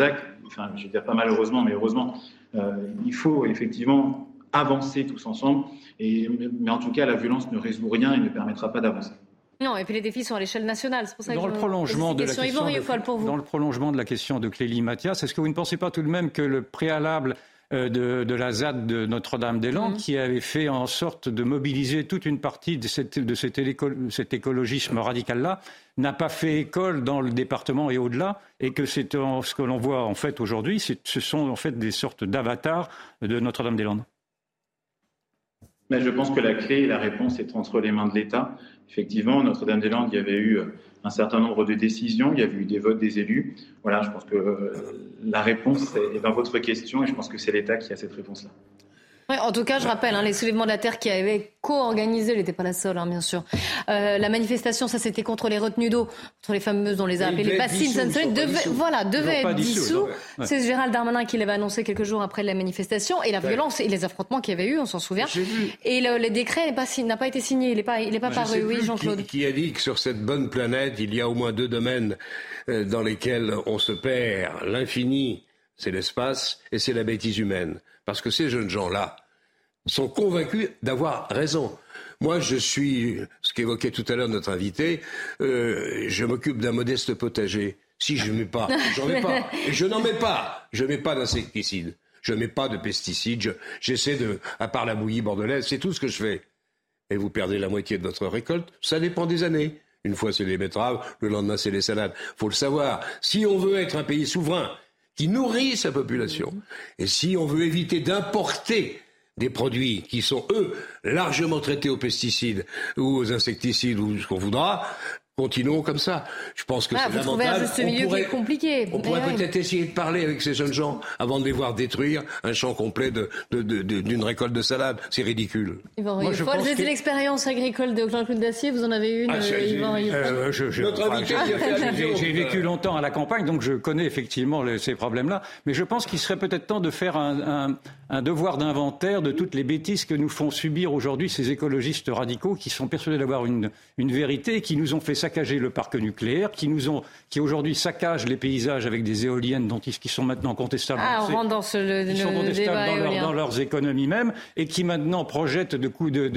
Enfin, je veux dire pas malheureusement, mais heureusement, euh, il faut effectivement avancer tous ensemble. Et, mais en tout cas, la violence ne résout rien et ne permettra pas d'avancer. Non, et puis les défis sont à l'échelle nationale. C'est pour ça dans, que le prolongement de la question de, dans le prolongement de la question de Clélie Mathias, est-ce que vous ne pensez pas tout de même que le préalable euh, de, la ZAD de Notre-Dame-des-Landes, mhm. qui avait fait en sorte de mobiliser toute une partie de, cette, de cet, écologisme radical-là, n'a pas fait école dans le département et au-delà, et que c'est ce que l'on voit en fait aujourd'hui, ce sont en fait des sortes d'avatars de Notre-Dame-des-Landes. Mais je pense que la clé et la réponse est entre les mains de l'État. Effectivement, Notre-Dame-des-Landes, il y avait eu euh, un certain nombre de décisions, il y avait eu des votes des élus. Voilà, je pense que euh, la réponse est dans votre question et je pense que c'est l'État qui a cette réponse-là en tout cas, je rappelle, hein, les soulèvements de la Terre qui avaient co-organisé, elle n'était pas la seule, hein, bien sûr. Euh, la manifestation, ça c'était contre les retenues d'eau, contre les fameuses, dont les a appelées les bassines devait, voilà, devait être dissous. C'est Gérald Darmanin qui l'avait annoncé quelques jours après la manifestation et la violence et les affrontements qu'il y avait eu, on s'en souvient. Et le, le décret n'a pas, été signé, il n'est pas, il est pas paru, oui, Jean-Claude. Qui, qui a dit que sur cette bonne planète, il y a au moins deux domaines euh, dans lesquels on se perd, l'infini, c'est l'espace, et c'est la bêtise humaine. Parce que ces jeunes gens-là sont convaincus d'avoir raison. Moi, je suis, ce qu'évoquait tout à l'heure notre invité, euh, je m'occupe d'un modeste potager. Si je ne mets pas, j'en mets pas. Je n'en mets pas. Je ne mets pas d'insecticides. Je ne mets pas de pesticides. J'essaie de, à part la bouillie bordelaise, c'est tout ce que je fais. Et vous perdez la moitié de votre récolte. Ça dépend des années. Une fois, c'est les betteraves. Le lendemain, c'est les salades. Faut le savoir. Si on veut être un pays souverain, qui nourrit sa population, et si on veut éviter d'importer des produits qui sont, eux, largement traités aux pesticides ou aux insecticides ou ce qu'on voudra, continuons comme ça. Je pense que ah, c'est un juste milieu qui est compliqué. On pourrait peut-être essayer de parler avec ces jeunes gens avant de les voir détruire un champ complet d'une de, de, récolte de salade. C'est ridicule. Yvan Moi, je pense que... l'expérience agricole de Jean-Claude Dacier, vous en avez une, ah, euh, Yvan euh, J'ai vécu longtemps à la campagne, donc je connais effectivement ces problèmes-là. Mais je pense qu'il serait peut-être temps de faire un, un devoir d'inventaire de toutes les bêtises que nous font subir aujourd'hui ces écologistes radicaux qui sont persuadés d'avoir une, une vérité et qui nous ont fait ça saccager le parc nucléaire, qui nous ont, qui aujourd'hui saccagent les paysages avec des éoliennes dont ils, qui sont maintenant contestables. Ah, on rentre dans ce le, sont contestables dans, dans, leurs économies même, et qui maintenant projettent de coup de,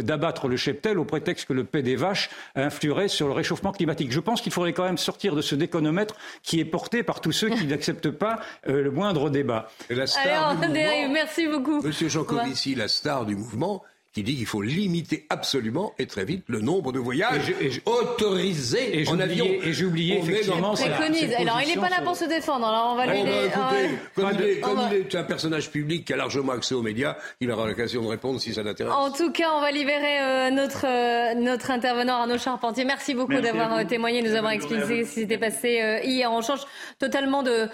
d'abattre le cheptel au prétexte que le paix des vaches influerait sur le réchauffement climatique. Je pense qu'il faudrait quand même sortir de ce déconomètre qui est porté par tous ceux qui n'acceptent pas euh, le moindre débat. la star du mouvement, merci beaucoup. Monsieur Jancovici, la star du mouvement, qui dit qu'il faut limiter absolument et très vite le nombre de voyages autorisés en avion. Et j'ai oublié effectivement ça. Alors il n'est pas là pour se défendre. Alors on va lui. comme, il, est, un personnage public qui a largement accès aux médias, il aura l'occasion de répondre si ça l'intéresse. En tout cas, on va libérer euh, notre euh, notre intervenant Arnaud Charpentier. Merci beaucoup d'avoir euh, témoigné, nous avoir expliqué ce qui s'était passé hier. On change totalement de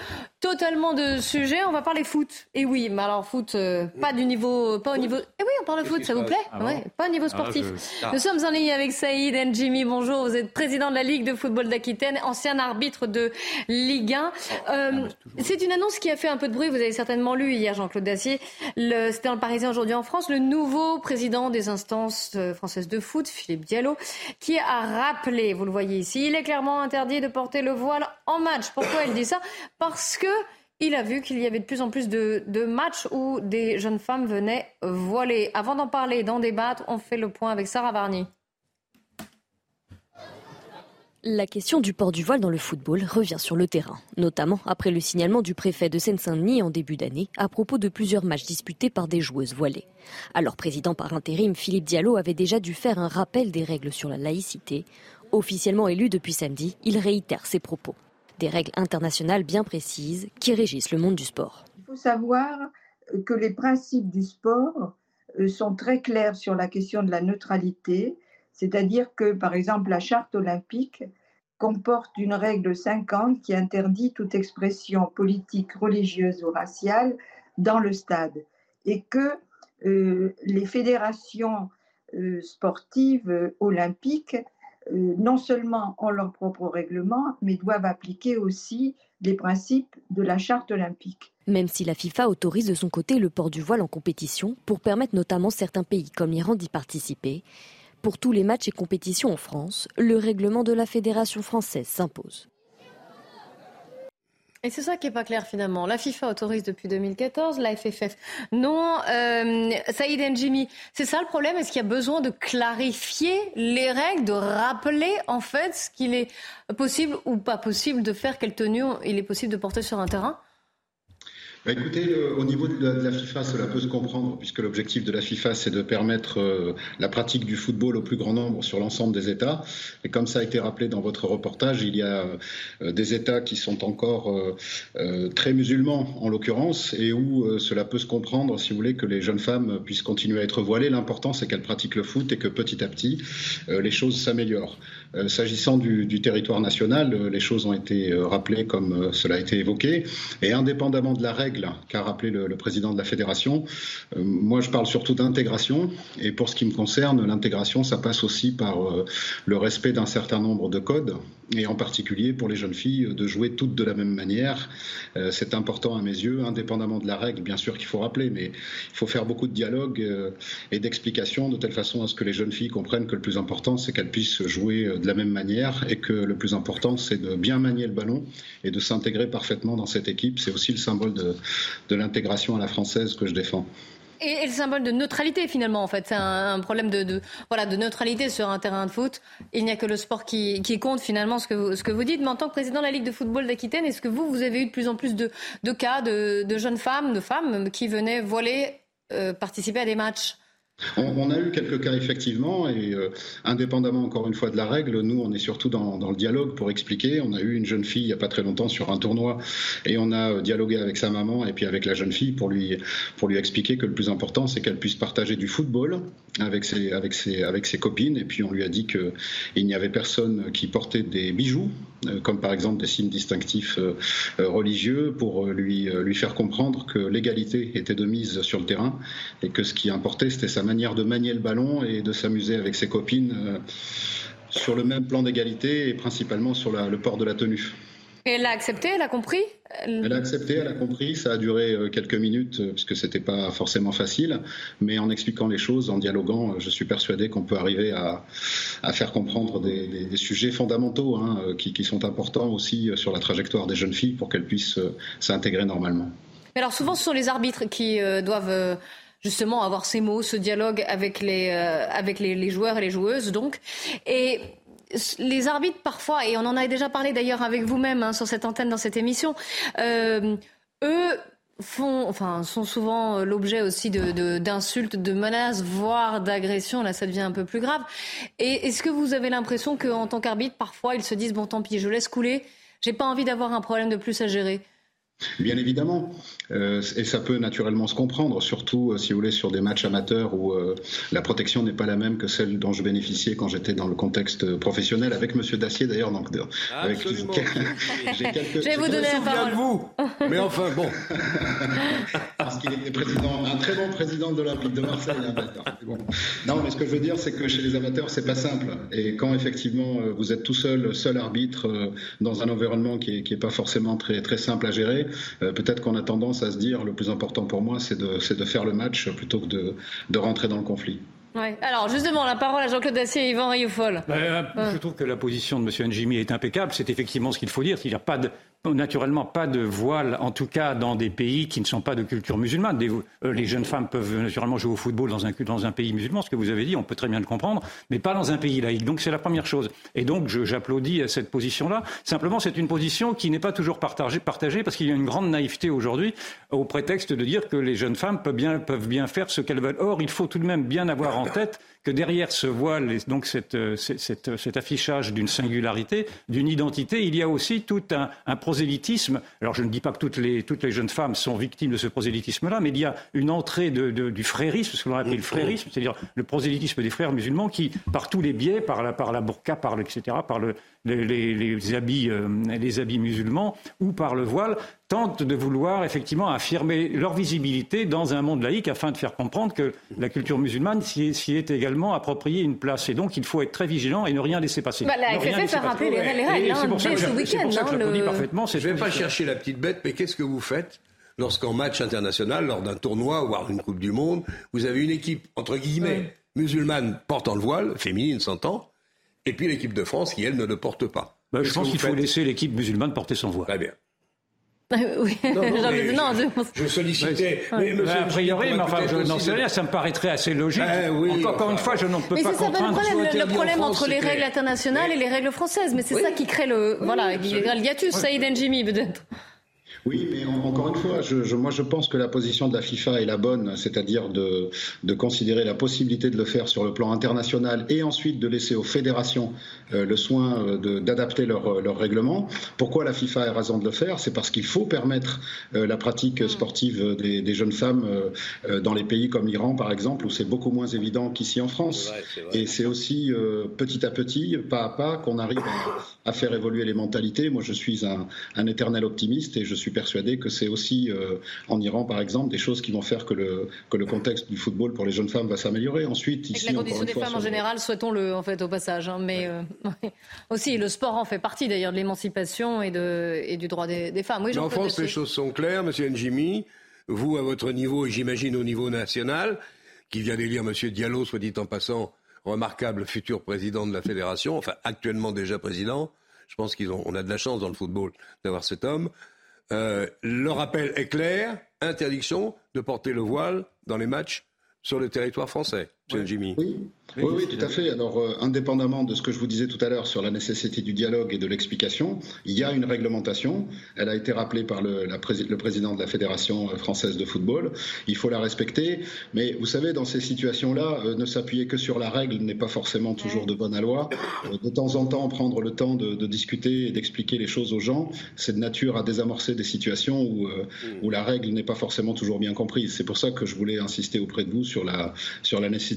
totalement de sujet. On va parler foot. Et oui, mais alors foot, pas du niveau, pas au niveau. Et oui, on parle de foot. Ça vous plaît ah ouais, Pas au niveau ah, sportif. Nous sommes en ligne avec Saïd Njimi. Bonjour, vous êtes président de la Ligue de football d'Aquitaine, ancien arbitre de Ligue 1. Euh, c'est une annonce qui a fait un peu de bruit. Vous avez certainement lu hier, Jean-Claude Dacier. C'était dans le Parisien aujourd'hui en France. Le nouveau président des instances euh, françaises de foot, Philippe Diallo, qui a rappelé, vous le voyez ici, il est clairement interdit de porter le voile en match. Pourquoi il dit ça? Parce que il a vu qu'il y avait de plus en plus de, matchs où des jeunes femmes venaient voiler. Avant d'en parler, d'en débattre, on fait le point avec Sarah Varny. La question du port du voile dans le football revient sur le terrain, notamment après le signalement du préfet de Seine-Saint-Denis en début d'année à propos de plusieurs matchs disputés par des joueuses voilées. Alors président par intérim, Philippe Diallo avait déjà dû faire un rappel des règles sur la laïcité. Officiellement élu depuis samedi, il réitère ses propos des règles internationales bien précises qui régissent le monde du sport. Il faut savoir que les principes du sport euh, sont très clairs sur la question de la neutralité, c'est-à-dire que, par exemple, la charte olympique comporte une règle 50 qui interdit toute expression politique, religieuse ou raciale dans le stade, et que euh, les fédérations euh, sportives olympiques non seulement ont leur propre règlement, mais doivent appliquer aussi les principes de la charte olympique. Même si la FIFA autorise de son côté le port du voile en compétition pour permettre notamment certains pays comme l'Iran d'y participer, pour tous les matchs et compétitions en France, le règlement de la Fédération française s'impose. Et c'est ça qui n'est pas clair finalement. La FIFA autorise depuis 2014, la FFF non. Euh, Saïd Njimi, c'est ça le problème? Est-ce qu'il y a besoin de clarifier les règles, de rappeler en fait ce qu'il est possible ou pas possible de faire, quelle tenue il est possible de porter sur un terrain? Bah, écoutez, au niveau de la, FIFA, cela peut se comprendre, puisque l'objectif de la FIFA, c'est de permettre euh, la pratique du football au plus grand nombre sur l'ensemble des États. Et comme ça a été rappelé dans votre reportage, il y a euh, des États qui sont encore euh, très musulmans, en l'occurrence, et où cela peut se comprendre, si vous voulez, que les jeunes femmes puissent continuer à être voilées. L'important, c'est qu'elles pratiquent le foot et que petit à petit, les choses s'améliorent. S'agissant du, territoire national, les choses ont été rappelées comme cela a été évoqué. Et indépendamment de la règle, qu'a rappelé le, président de la fédération. Euh, moi, je parle surtout d'intégration. Et pour ce qui me concerne, l'intégration, ça passe aussi par euh, le respect d'un certain nombre de codes, et en particulier pour les jeunes filles de jouer toutes de la même manière. Euh, c'est important à mes yeux, indépendamment de la règle, bien sûr qu'il faut rappeler, mais il faut faire beaucoup de dialogue et d'explications de telle façon à ce que les jeunes filles comprennent que le plus important, c'est qu'elles puissent jouer la même manière et que le plus important, c'est de bien manier le ballon et de s'intégrer parfaitement dans cette équipe. C'est aussi le symbole de, de l'intégration à la française que je défends. Et, le symbole de neutralité finalement en fait, c'est un, problème de, voilà de neutralité sur un terrain de foot. Il n'y a que le sport qui, compte finalement ce que, vous, ce que vous dites. Mais en tant que président de la Ligue de football d'Aquitaine, est-ce que vous vous avez eu de plus en plus de, cas de, jeunes femmes, de femmes qui venaient voiler, euh, participer à des matchs? On, a eu quelques cas effectivement, et euh, indépendamment encore une fois de la règle, nous on est surtout dans, le dialogue pour expliquer. On a eu une jeune fille il n'y a pas très longtemps sur un tournoi, et on a euh, dialogué avec sa maman et puis avec la jeune fille pour lui, pour lui expliquer que le plus important c'est qu'elle puisse partager du football avec ses, avec, ses, avec ses copines, et puis on lui a dit qu'il n'y avait personne qui portait des bijoux, comme par exemple des signes distinctifs religieux, pour lui, lui faire comprendre que l'égalité était de mise sur le terrain, et que ce qui importait c'était sa manière de manier le ballon et de s'amuser avec ses copines euh, sur le même plan d'égalité et principalement sur le port de la tenue. Et elle a accepté, elle a compris Elle a accepté, elle a compris. Ça a duré euh, quelques minutes euh, parce que c'était pas forcément facile, mais en expliquant les choses, en dialoguant, je suis persuadé qu'on peut arriver à, faire comprendre des, sujets fondamentaux hein, qui, qui, sont importants aussi sur la trajectoire des jeunes filles pour qu'elles puissent s'intégrer normalement. Mais alors souvent, ce sont les arbitres qui doivent justement avoir ces mots, ce dialogue avec les, euh, avec les, joueurs et les joueuses, donc. Et les arbitres, parfois, et on en a déjà parlé d'ailleurs avec vous-même hein, sur cette antenne dans cette émission, euh, eux font, enfin, sont souvent l'objet aussi d'insultes, de, de, menaces, voire d'agressions. Là, ça devient un peu plus grave. Et est-ce que vous avez l'impression qu'en tant qu'arbitre, parfois, ils se disent bon, tant pis, je laisse couler. J'ai pas envie d'avoir un problème de plus à gérer. Bien évidemment, euh, et ça peut naturellement se comprendre, surtout euh, si vous voulez sur des matchs amateurs où euh, la protection n'est pas la même que celle dont je bénéficiais quand j'étais dans le contexte professionnel avec Monsieur Dacier d'ailleurs. Donc, avec j'ai quelques, je vais vous donner la parole. De vous. Mais enfin bon, parce qu'il était président, un très bon président de l'Olympique de Marseille. Hein, bon. Non, mais ce que je veux dire, c'est que chez les amateurs, c'est pas simple. Et quand effectivement vous êtes tout seul, seul arbitre dans un environnement qui est, qui est pas forcément très très simple à gérer euh, peut-être qu'on a tendance à se dire le plus important pour moi, c'est de, de, faire le match plutôt que de, de rentrer dans le conflit. Ouais. Alors justement, la parole à Jean-Claude Dacier et Yvan Rioufol. Je trouve que la position de M. Njimi est impeccable. C'est effectivement ce qu'il faut dire. Il n'y a pas de, naturellement pas de voile, en tout cas dans des pays qui ne sont pas de culture musulmane. Euh, les jeunes femmes peuvent naturellement jouer au football dans un, dans un pays musulman, ce que vous avez dit, on peut très bien le comprendre, mais pas dans un pays laïque. Donc c'est la première chose. Et donc j'applaudis à cette position-là. Simplement, c'est une position qui n'est pas toujours partagée, partagée parce qu'il y a une grande naïveté aujourd'hui au prétexte de dire que les jeunes femmes peuvent bien faire ce qu'elles veulent. Or, il faut tout de même bien avoir en tête que derrière ce voile et donc cette, cet affichage d'une singularité, d'une identité, il y a aussi tout un, prosélytisme. Alors je ne dis pas que toutes les, jeunes femmes sont victimes de ce prosélytisme-là, mais il y a une entrée du frérisme, ce qu'on appelle le frérisme, c'est-à-dire le prosélytisme des frères musulmans qui, par tous les biais, par la, par la burqa, par le, etc., par le, les, habits, euh, les habits musulmans ou par le voile, tentent de vouloir effectivement affirmer leur visibilité dans un monde laïque afin de faire comprendre que la culture musulmane s'y est, également appropriée une place. Et donc il faut être très vigilant et ne rien laisser passer. Bah, la FFF a rappelé les, règles hein, dès ce week-end. Hein, je ne vais pas chercher la petite bête, mais qu'est-ce que vous faites lorsqu'en match international, lors d'un tournoi, voire d'une Coupe du Monde, vous avez une équipe, entre guillemets, musulmane portant le voile, féminine s'entend, et puis l'équipe de France qui, elle, ne le porte pas. Bah, je pense qu'il faut laisser l'équipe musulmane porter son voile. Très bien. oui. Non, non, je, sollicitais. Mais, a priori, mais enfin, je n'en sais rien, ça me paraîtrait assez logique. Ah oui, encore, une fois, je ne peux mais pas comprendre. C'est ça le problème, entre les règles internationales et les règles françaises. Mais c'est ça qui crée le. Voilà, il y a le hiatus, Saïd Njimi, peut-être. Oui, mais encore une fois, je, moi je pense que la position de la FIFA est la bonne, c'est-à-dire de, de, considérer la possibilité de le faire sur le plan international et ensuite de laisser aux fédérations euh, le soin euh, d'adapter leur, euh, leur, règlement. Pourquoi la FIFA a raison de le faire? C'est parce qu'il faut permettre la pratique sportive des, des jeunes femmes dans les pays comme l'Iran, par exemple, où c'est beaucoup moins évident qu'ici en France. Et c'est aussi petit à petit, pas à pas, qu'on arrive à, à, faire évoluer les mentalités. Moi, je suis un, un éternel optimiste et je suis persuadé que c'est aussi euh, en Iran, par exemple, des choses qui vont faire que le, que le contexte du football pour les jeunes femmes va s'améliorer. Ensuite, ici, la condition des femmes en général, souhaitons-le en fait au passage. Hein, mais euh, aussi, le sport en fait partie d'ailleurs de l'émancipation et, de, et du droit des, femmes. Oui, en France, les choses sont claires, Monsieur Njimi. Vous, à votre niveau, et j'imagine au niveau national, qui vient d'élire Monsieur Diallo, soit dit en passant, remarquable futur président de la fédération, enfin actuellement déjà président. Je pense qu'on a de la chance dans le football d'avoir cet homme. Euh, le rappel est clair, interdiction de porter le voile dans les matchs sur le territoire français, Jimmy. Oui, oui, tout à fait. Alors, euh, indépendamment de ce que je vous disais tout à l'heure sur la nécessité du dialogue et de l'explication, il y a une réglementation. Elle a été rappelée par le, le, président de la Fédération euh, française de football. Il faut la respecter. Mais vous savez, dans ces situations-là, euh, ne s'appuyer que sur la règle n'est pas forcément toujours de bonne loi. de temps en temps, prendre le temps de, de discuter et d'expliquer les choses aux gens, c'est de nature à désamorcer des situations où, où la règle n'est pas forcément toujours bien comprise. C'est pour ça que je voulais insister auprès de vous sur la, sur la nécessité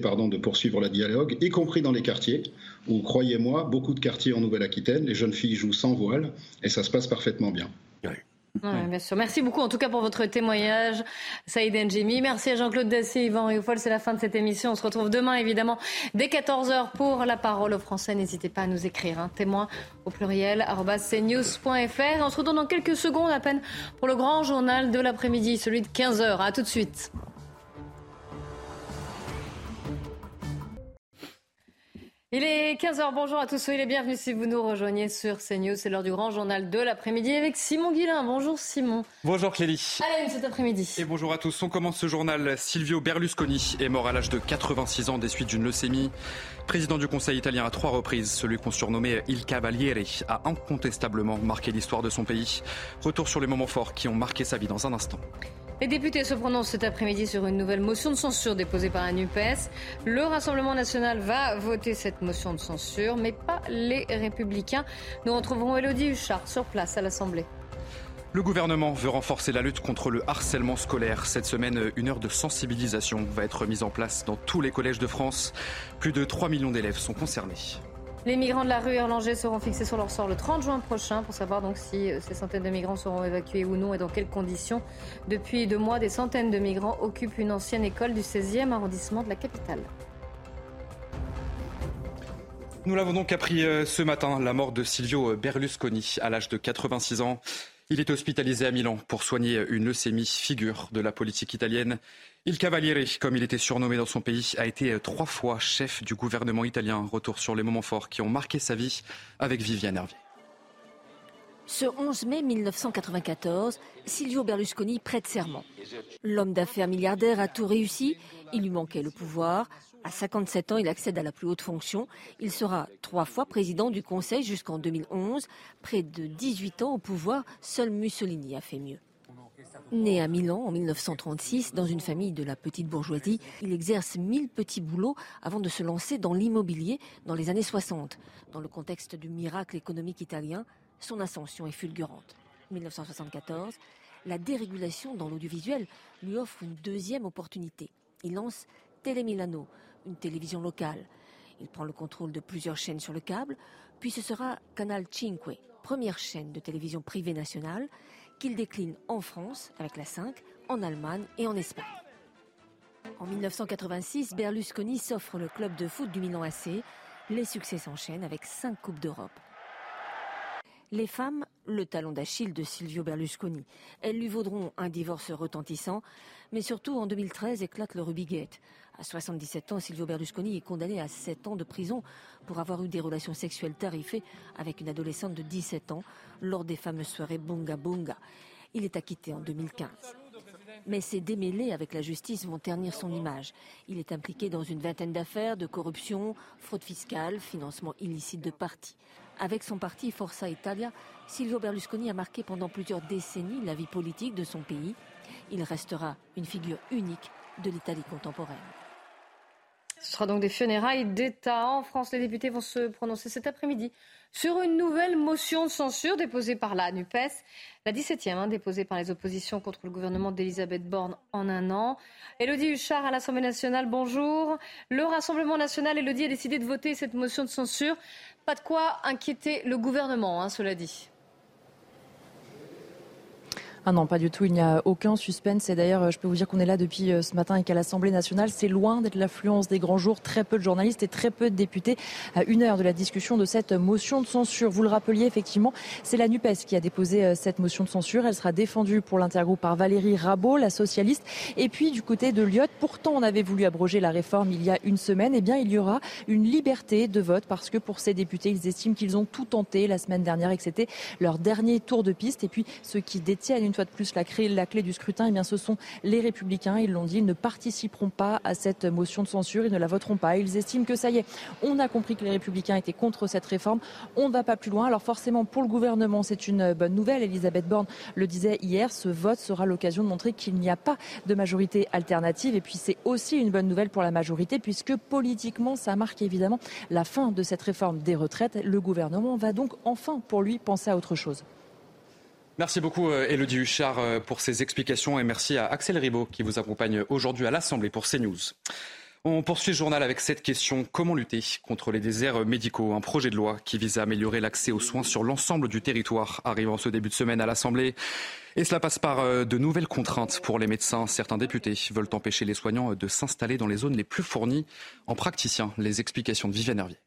pardon, de poursuivre le dialogue, y compris dans les quartiers, où, croyez-moi, beaucoup de quartiers en Nouvelle-Aquitaine, les jeunes filles jouent sans voile, et ça se passe parfaitement bien. bien sûr. Merci beaucoup en tout cas pour votre témoignage, Saïd Njimi. Merci à Jean-Claude Dacier, Yvan Rioufol. C'est la fin de cette émission. On se retrouve demain évidemment dès 14h pour la parole aux Français. N'hésitez pas à nous écrire un hein. témoin au pluriel cnews.fr. On se retrouve dans quelques secondes à peine pour le grand journal de l'après-midi, celui de 15h. À tout de suite. Il est 15h, bonjour à tous, soyez les bienvenus si vous nous rejoignez sur CNews. C'est l'heure du grand journal de l'après-midi avec Simon Guillain. Bonjour Simon. Bonjour Clélie. Allez, cet après-midi. Et bonjour à tous. On commence ce journal. Silvio Berlusconi est mort à l'âge de 86 ans des suites d'une leucémie. Président du Conseil italien à trois reprises, celui qu'on surnommait Il Cavaliere a incontestablement marqué l'histoire de son pays. Retour sur les moments forts qui ont marqué sa vie dans un instant. Les députés se prononcent cet après-midi sur une nouvelle motion de censure déposée par la NUPES. Le Rassemblement national va voter cette motion de censure, mais pas les Républicains. Nous retrouverons Elodie Huchard sur place à l'Assemblée. Le gouvernement veut renforcer la lutte contre le harcèlement scolaire. Cette semaine, une heure de sensibilisation va être mise en place dans tous les collèges de France. Plus de 3 millions d'élèves sont concernés. Les migrants de la rue Erlanger seront fixés sur leur sort le 30 juin prochain pour savoir donc si euh, ces centaines de migrants seront évacués ou non et dans quelles conditions. Depuis deux mois, des centaines de migrants occupent une ancienne école du 16e arrondissement de la capitale. Nous l'avons donc appris euh, ce matin, la mort de Silvio Berlusconi à l'âge de 86 ans. Il est hospitalisé à Milan pour soigner une leucémie, figure de la politique italienne. Il Cavaliere, comme il était surnommé dans son pays, a été trois fois chef du gouvernement italien. Retour sur les moments forts qui ont marqué sa vie avec Viviane Hervier. Ce 11 mai 1994, Silvio Berlusconi prête serment. L'homme d'affaires milliardaire a tout réussi, il lui manquait le pouvoir. À 57 ans, il accède à la plus haute fonction. Il sera trois fois président du Conseil jusqu'en 2011. Près de 18 ans au pouvoir, seul Mussolini a fait mieux. Né à Milan en 1936 dans une famille de la petite bourgeoisie, il exerce mille petits boulots avant de se lancer dans l'immobilier dans les années 60. Dans le contexte du miracle économique italien, son ascension est fulgurante. 1974, la dérégulation dans l'audiovisuel lui offre une deuxième opportunité. Il lance Télémilano, une télévision locale. Il prend le contrôle de plusieurs chaînes sur le câble, puis ce sera Canal Cinque, première chaîne de télévision privée nationale, qu'il décline en France avec la 5, en Allemagne et en Espagne. En 1986, Berlusconi s'offre le club de foot du Milan AC. Les succès s'enchaînent avec cinq Coupes d'Europe. Les femmes, le talon d'Achille de Silvio Berlusconi. Elles lui vaudront un divorce retentissant, mais surtout en 2013 éclate le Rubigate. À 77 ans, Silvio Berlusconi est condamné à 7 ans de prison pour avoir eu des relations sexuelles tarifées avec une adolescente de 17 ans lors des fameuses soirées Bunga Bunga. Il est acquitté en 2015. Mais ses démêlés avec la justice vont ternir son image. Il est impliqué dans une vingtaine d'affaires de corruption, fraude fiscale, financement illicite de partis. Avec son parti Forza Italia, Silvio Berlusconi a marqué pendant plusieurs décennies la vie politique de son pays. Il restera une figure unique de l'Italie contemporaine. Ce sera donc des funérailles d'État. En France, les députés vont se prononcer cet après-midi sur une nouvelle motion de censure déposée par la NUPES, la 17e, hein, déposée par les oppositions contre le gouvernement d'Elisabeth Borne en un an. Elodie Huchard à l'Assemblée nationale, bonjour. Le Rassemblement national, Elodie, a décidé de voter cette motion de censure. Pas de quoi inquiéter le gouvernement, hein, cela dit. Ah non, pas du tout. Il n'y a aucun suspense. Et d'ailleurs, je peux vous dire qu'on est là depuis euh, ce matin et qu'à l'Assemblée nationale, c'est loin d'être l'affluence des grands jours. Très peu de journalistes et très peu de députés à une heure de la discussion de cette motion de censure. Vous le rappeliez, effectivement, c'est la NUPES qui a déposé euh, cette motion de censure. Elle sera défendue pour l'intergroupe par Valérie Rabault, la socialiste. Et puis, du côté de Lyotte, pourtant, on avait voulu abroger la réforme il y a une semaine. Eh bien, il y aura une liberté de vote parce que pour ces députés, ils estiment qu'ils ont tout tenté la semaine dernière et que c'était leur dernier tour de piste. Et puis, ceux qui détiennent une fois de plus la clé, la clé du scrutin, eh bien, ce sont les républicains. Ils l'ont dit, ils ne participeront pas à cette motion de censure, ils ne la voteront pas. Ils estiment que ça y est, on a compris que les républicains étaient contre cette réforme. On ne va pas plus loin. Alors forcément, pour le gouvernement, c'est une bonne nouvelle. Elisabeth Borne le disait hier, ce vote sera l'occasion de montrer qu'il n'y a pas de majorité alternative. Et puis c'est aussi une bonne nouvelle pour la majorité, puisque politiquement, ça marque évidemment la fin de cette réforme des retraites. Le gouvernement va donc enfin, pour lui, penser à autre chose. Merci beaucoup Elodie Huchard euh, pour ces explications et merci à Axel Ribaud qui vous accompagne aujourd'hui à l'Assemblée pour CNews. On poursuit le journal avec cette question. Comment lutter contre les déserts médicaux? Un projet de loi qui vise à améliorer l'accès aux soins sur l'ensemble du territoire arrive ce début de semaine à l'Assemblée. Et cela passe par euh, de nouvelles contraintes pour les médecins. Certains députés veulent empêcher les soignants de s'installer dans les zones les plus fournies en praticiens. Les explications de Viviane Hervier.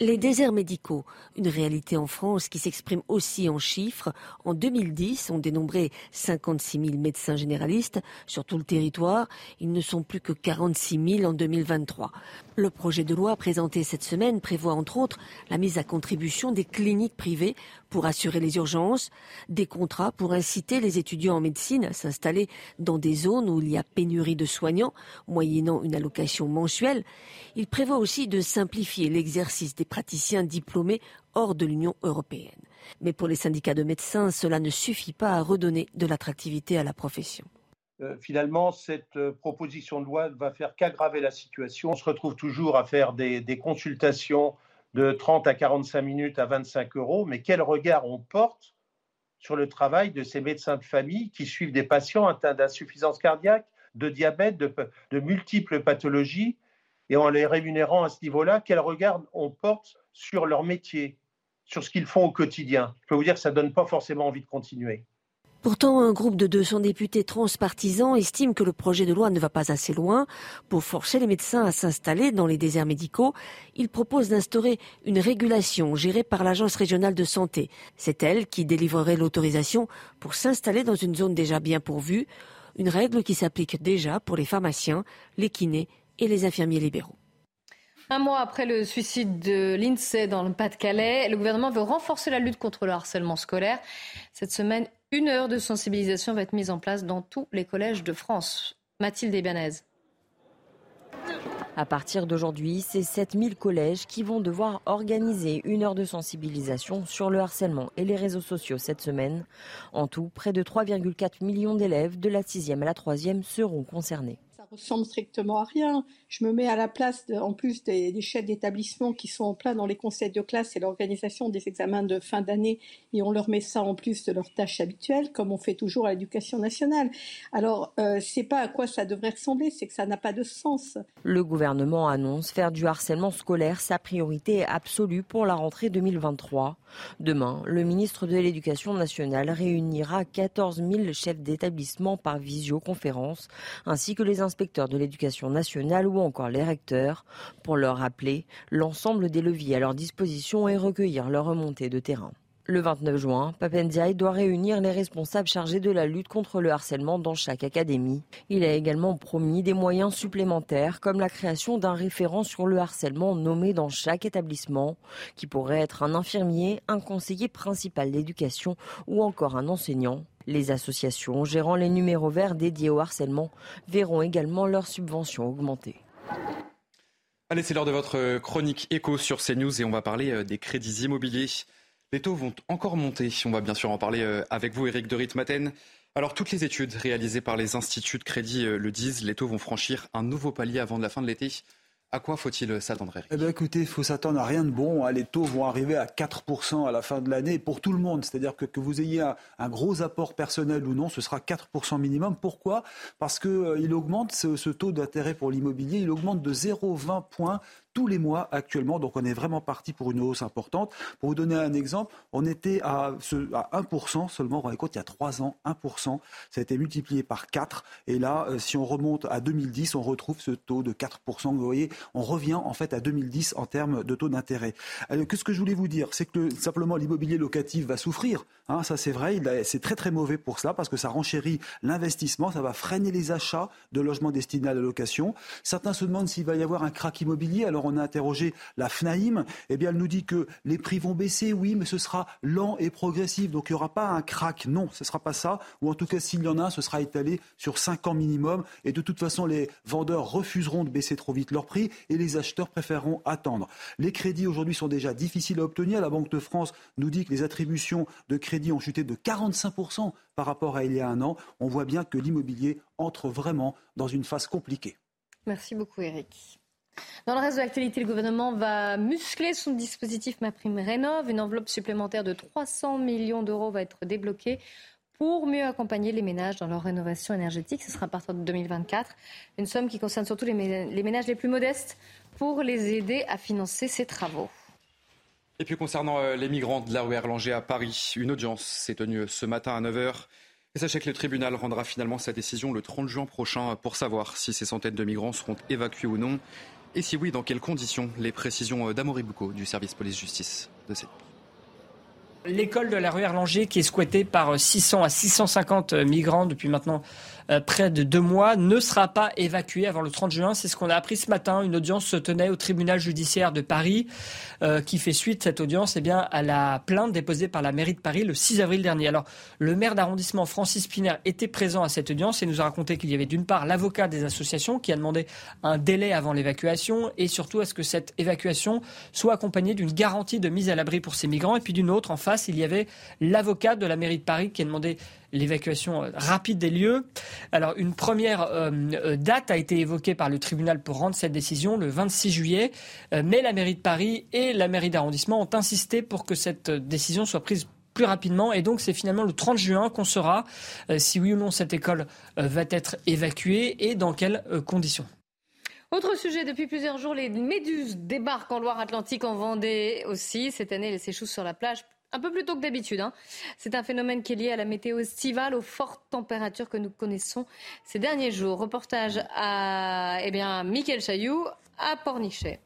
Les déserts médicaux, une réalité en France qui s'exprime aussi en chiffres. En 2010, on dénombrait 56 000 médecins généralistes sur tout le territoire. Ils ne sont plus que 46 000 en 2023. Le projet de loi présenté cette semaine prévoit entre autres la mise à contribution des cliniques privées pour assurer les urgences, des contrats pour inciter les étudiants en médecine à s'installer dans des zones où il y a pénurie de soignants, moyennant une allocation mensuelle. Il prévoit aussi de simplifier l'exercice des praticiens diplômés hors de l'Union européenne. Mais pour les syndicats de médecins, cela ne suffit pas à redonner de l'attractivité à la profession. Euh, finalement, cette euh, proposition de loi ne va faire qu'aggraver la situation. On se retrouve toujours à faire des, consultations de 30 à 45 minutes à 25 euros, mais quel regard on porte sur le travail de ces médecins de famille qui suivent des patients atteints d'insuffisance cardiaque, de diabète, de, multiples pathologies, et en les rémunérant à ce niveau-là, quel regard on porte sur leur métier, sur ce qu'ils font au quotidien? Je peux vous dire que ça ne donne pas forcément envie de continuer. Pourtant, un groupe de 200 députés transpartisans estime que le projet de loi ne va pas assez loin. Pour forcer les médecins à s'installer dans les déserts médicaux, il propose d'instaurer une régulation gérée par l'Agence régionale de santé. C'est elle qui délivrerait l'autorisation pour s'installer dans une zone déjà bien pourvue, une règle qui s'applique déjà pour les pharmaciens, les kinés et les infirmiers libéraux. Un mois après le suicide de l'INSEE dans le Pas-de-Calais, le gouvernement veut renforcer la lutte contre le harcèlement scolaire. Cette semaine, une heure de sensibilisation va être mise en place dans tous les collèges de France. Mathilde Ebanez. À partir d'aujourd'hui, c'est 7000 collèges qui vont devoir organiser une heure de sensibilisation sur le harcèlement et les réseaux sociaux cette semaine. En tout, près de 3,4 millions d'élèves de la 6e à la 3e seront concernés. Ressemble strictement à rien. Je me mets à la place, en plus des, chefs d'établissement qui sont en plein dans les conseils de classe et l'organisation des examens de fin d'année, et on leur met ça en plus de leurs tâches habituelles, comme on fait toujours à l'éducation nationale. Alors, euh, c'est pas à quoi ça devrait ressembler, c'est que ça n'a pas de sens. Le gouvernement annonce faire du harcèlement scolaire sa priorité absolue pour la rentrée 2023. Demain, le ministre de l'Éducation nationale réunira 14 000 chefs d'établissement par visioconférence, ainsi que les inspecteurs de l'éducation nationale ou encore les recteurs, pour leur rappeler l'ensemble des leviers à leur disposition et recueillir leur remontée de terrain. Le 29 juin, Papendiaï doit réunir les responsables chargés de la lutte contre le harcèlement dans chaque académie. Il a également promis des moyens supplémentaires comme la création d'un référent sur le harcèlement nommé dans chaque établissement, qui pourrait être un infirmier, un conseiller principal d'éducation ou encore un enseignant. Les associations gérant les numéros verts dédiés au harcèlement verront également leurs subventions augmenter. Allez, c'est l'heure de votre chronique écho sur CNews et on va parler euh, des crédits immobiliers. Les taux vont encore monter. On va bien sûr en parler euh, avec vous, Eric de Ritmaten. Alors, toutes les études réalisées par les instituts de crédit euh, le disent, les taux vont franchir un nouveau palier avant la fin de l'été. À quoi faut-il s'attendre Eh bien, écoutez, il faut s'attendre à rien de bon. Hein. Les taux vont arriver à 4% à la fin de l'année pour tout le monde. C'est-à-dire que, que vous ayez un, gros apport personnel ou non, ce sera 4% minimum. Pourquoi? Parce qu'il euh, augmente, ce, ce taux d'intérêt pour l'immobilier, il augmente de 0,20 points tous les mois actuellement. Donc on est vraiment parti pour une hausse importante. Pour vous donner un exemple, on était à, à 1% seulement, rendez compte, il y a 3 ans, 1%. Ça a été multiplié par 4. Et là, euh, si on remonte à 2010, on retrouve ce taux de 4%. Vous voyez, on revient en fait à 2010 en termes de taux d'intérêt. Qu'est-ce que je voulais vous dire? C'est que simplement l'immobilier locatif va souffrir. Hein, ça c'est vrai, c'est très très mauvais pour cela parce que ça renchérit l'investissement, ça va freiner les achats de logements destinés à la location. Certains se demandent s'il va y avoir un crack immobilier. On a interrogé la FNAIM, eh bien elle nous dit que les prix vont baisser, oui, mais ce sera lent et progressif. Donc il n'y aura pas un crack. Non, ce ne sera pas ça. Ou en tout cas, s'il y en a, ce sera étalé sur 5 ans minimum. Et de toute façon, les vendeurs refuseront de baisser trop vite leur prix et les acheteurs préféreront attendre. Les crédits aujourd'hui sont déjà difficiles à obtenir. La Banque de France nous dit que les attributions de crédits ont chuté de 45% par rapport à il y a un an. On voit bien que l'immobilier entre vraiment dans une phase compliquée. Merci beaucoup Eric. Dans le reste de l'actualité, le gouvernement va muscler son dispositif MaPrimeRénov'. Une enveloppe supplémentaire de 300 millions d'euros va être débloquée pour mieux accompagner les ménages dans leur rénovation énergétique. Ce sera à partir de 2024. Une somme qui concerne surtout les ménages les plus modestes pour les aider à financer ces travaux. Et puis concernant euh, les migrants de la rue Erlanger à Paris, une audience s'est tenue ce matin à 9h. Et sachez que le tribunal rendra finalement sa décision le 30 juin prochain pour savoir si ces centaines de migrants seront évacués ou non. Et si oui, dans quelles conditions Les précisions euh, d'Amory Boucaud du service police-justice de cette L'école de la rue Erlanger, qui est squattée par 600 à 650 migrants depuis maintenant euh, près de deux mois, ne sera pas évacuée avant le 30 juin. C'est ce qu'on a appris ce matin. Une audience se tenait au tribunal judiciaire de Paris, euh, qui fait suite, cette audience, eh bien, à la plainte déposée par la mairie de Paris le 6 avril dernier. Alors, le maire d'arrondissement, Francis Piner, était présent à cette audience et nous a raconté qu'il y avait d'une part l'avocat des associations qui a demandé un délai avant l'évacuation et surtout à ce que cette évacuation soit accompagnée d'une garantie de mise à l'abri pour ces migrants et puis d'une autre en face il y avait l'avocat de la mairie de Paris qui a demandé l'évacuation euh, rapide des lieux. Alors une première euh, euh, date a été évoquée par le tribunal pour rendre cette décision le 26 juillet, mais la mairie de Paris et la mairie d'arrondissement ont insisté pour que cette décision soit prise plus rapidement. Et donc, c'est finalement le 30 juin qu'on saura si oui ou non cette école va être évacuée et dans quelles conditions. Autre sujet, depuis plusieurs jours, les méduses débarquent en Loire-Atlantique, en Vendée aussi. Cette année, elles s'échouent sur la plage un peu plus tôt que d'habitude. Hein. C'est un phénomène qui est lié à la météo estivale, aux fortes températures que nous connaissons ces derniers jours. Reportage à eh bien, Michael Chailloux à Pornichet.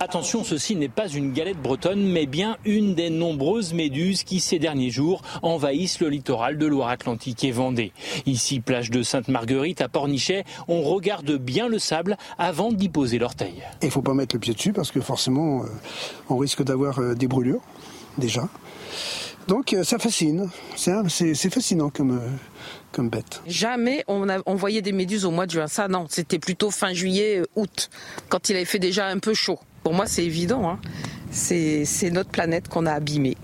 Attention, ceci n'est pas une galette bretonne, mais bien une des nombreuses méduses qui, ces derniers jours, envahissent le littoral de Loire-Atlantique et Vendée. Ici, plage de Sainte-Marguerite à Pornichet, on regarde bien le sable avant d'y poser l'orteil. Il ne faut pas mettre le pied dessus parce que forcément, euh, on risque d'avoir euh, des brûlures déjà. Donc euh, ça fascine, c'est fascinant comme, euh, comme bête. Jamais on, a, on voyait des méduses au mois de juin, ça non, c'était plutôt fin juillet, euh, août, quand il avait fait déjà un peu chaud. Pour moi c'est évident, hein. c'est notre planète qu'on a abîmée.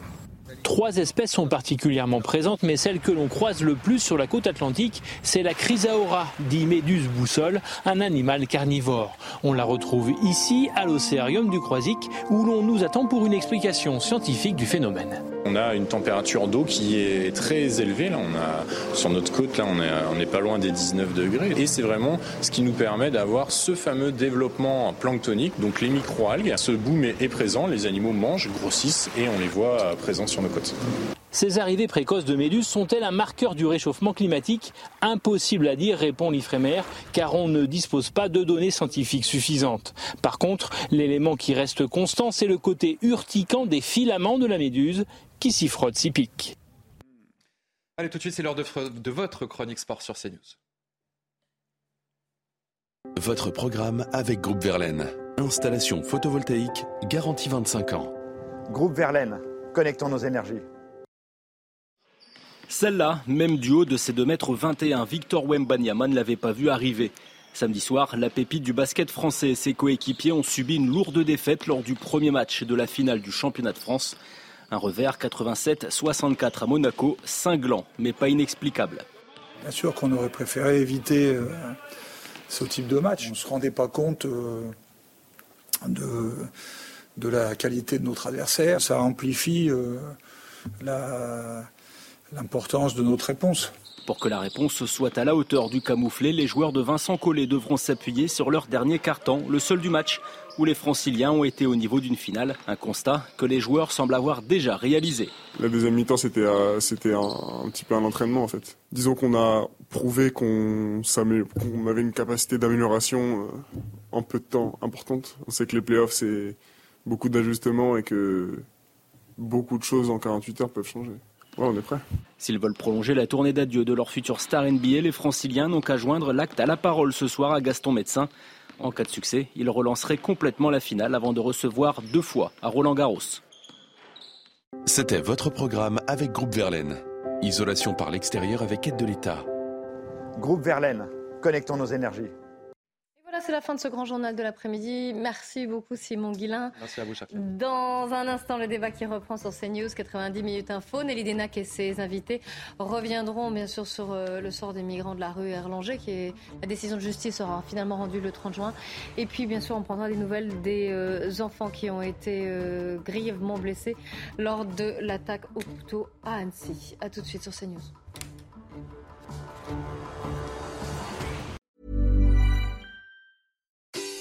Trois espèces sont particulièrement présentes, mais celle que l'on croise le plus sur la côte atlantique, c'est la chrysaora, dit méduse boussole, un animal carnivore. On la retrouve ici, à l'océarium du Croisic, où l'on nous attend pour une explication scientifique du phénomène. On a une température d'eau qui est très élevée. Là, on a, sur notre côte, là, on est, on n'est pas loin des 19 degrés. Et c'est vraiment ce qui nous permet d'avoir ce fameux développement planctonique. Donc les microalgues, ce boom est présent, les animaux mangent, grossissent et on les voit présents sur nos côtes. Ces arrivées précoces de méduses sont-elles un marqueur du réchauffement climatique? Impossible à dire, répond l'IFREMER, car on ne dispose pas de données scientifiques suffisantes. Par contre, l'élément qui reste constant, c'est le côté urticant des filaments de la méduse qui s'y frottent, s'y piquent. Allez, tout de suite, c'est l'heure de, de votre chronique sport sur CNews. Votre programme avec Groupe Verlaine. Installation photovoltaïque garantie 25 ans. Groupe Verlaine, connectons nos énergies. Celle-là, même du haut de ses 2 mètres 21, Victor Wembanyama ne l'avait pas vu arriver. Samedi soir, la pépite du basket français et ses coéquipiers ont subi une lourde défaite lors du premier match de la finale du championnat de France. Un revers 87-64 à Monaco, cinglant, mais pas inexplicable. Bien sûr qu'on aurait préféré éviter euh, ce type de match. On ne se rendait pas compte euh, de, de la qualité de notre adversaire. Ça amplifie euh, l'importance de notre réponse. Pour que la réponse soit à la hauteur du camouflé, les joueurs de Vincent Collet devront s'appuyer sur leur dernier carton, le seul du match, où les franciliens ont été au niveau d'une finale. Un constat que les joueurs semblent avoir déjà réalisé. La deuxième mi-temps, c'était euh, c'était un, un, petit peu un entraînement en fait. Disons qu'on a prouvé qu'on avait une capacité d'amélioration euh, en peu de temps importante. On sait que les playoffs, c'est beaucoup d'ajustements et que beaucoup de choses en 48 heures peuvent changer. Ouais, on est prêt. S'ils veulent prolonger la tournée d'adieu de leur futur star NBA, les franciliens n'ont qu'à joindre l'acte à la parole ce soir à Gaston Médecin. En cas de succès, ils relanceraient complètement la finale avant de recevoir deux fois à Roland Garros. C'était votre programme avec Groupe Verlaine. Isolation par l'extérieur avec aide de l'État. Groupe Verlaine, connectons nos énergies. Voilà, c'est la fin de ce grand journal de l'après-midi. Merci beaucoup Simon Guillain. Merci à vous, Chafia. Dans un instant, le débat qui reprend sur CNews, 90 minutes info. Nelly Denac et ses invités reviendront bien sûr sur euh, le sort des migrants de la rue Erlanger, qui est la décision de justice sera finalement rendue le 30 juin. Et puis bien sûr, on prendra des nouvelles des euh, enfants qui ont été euh, grièvement blessés lors de l'attaque au couteau à Annecy. A tout de suite sur CNews.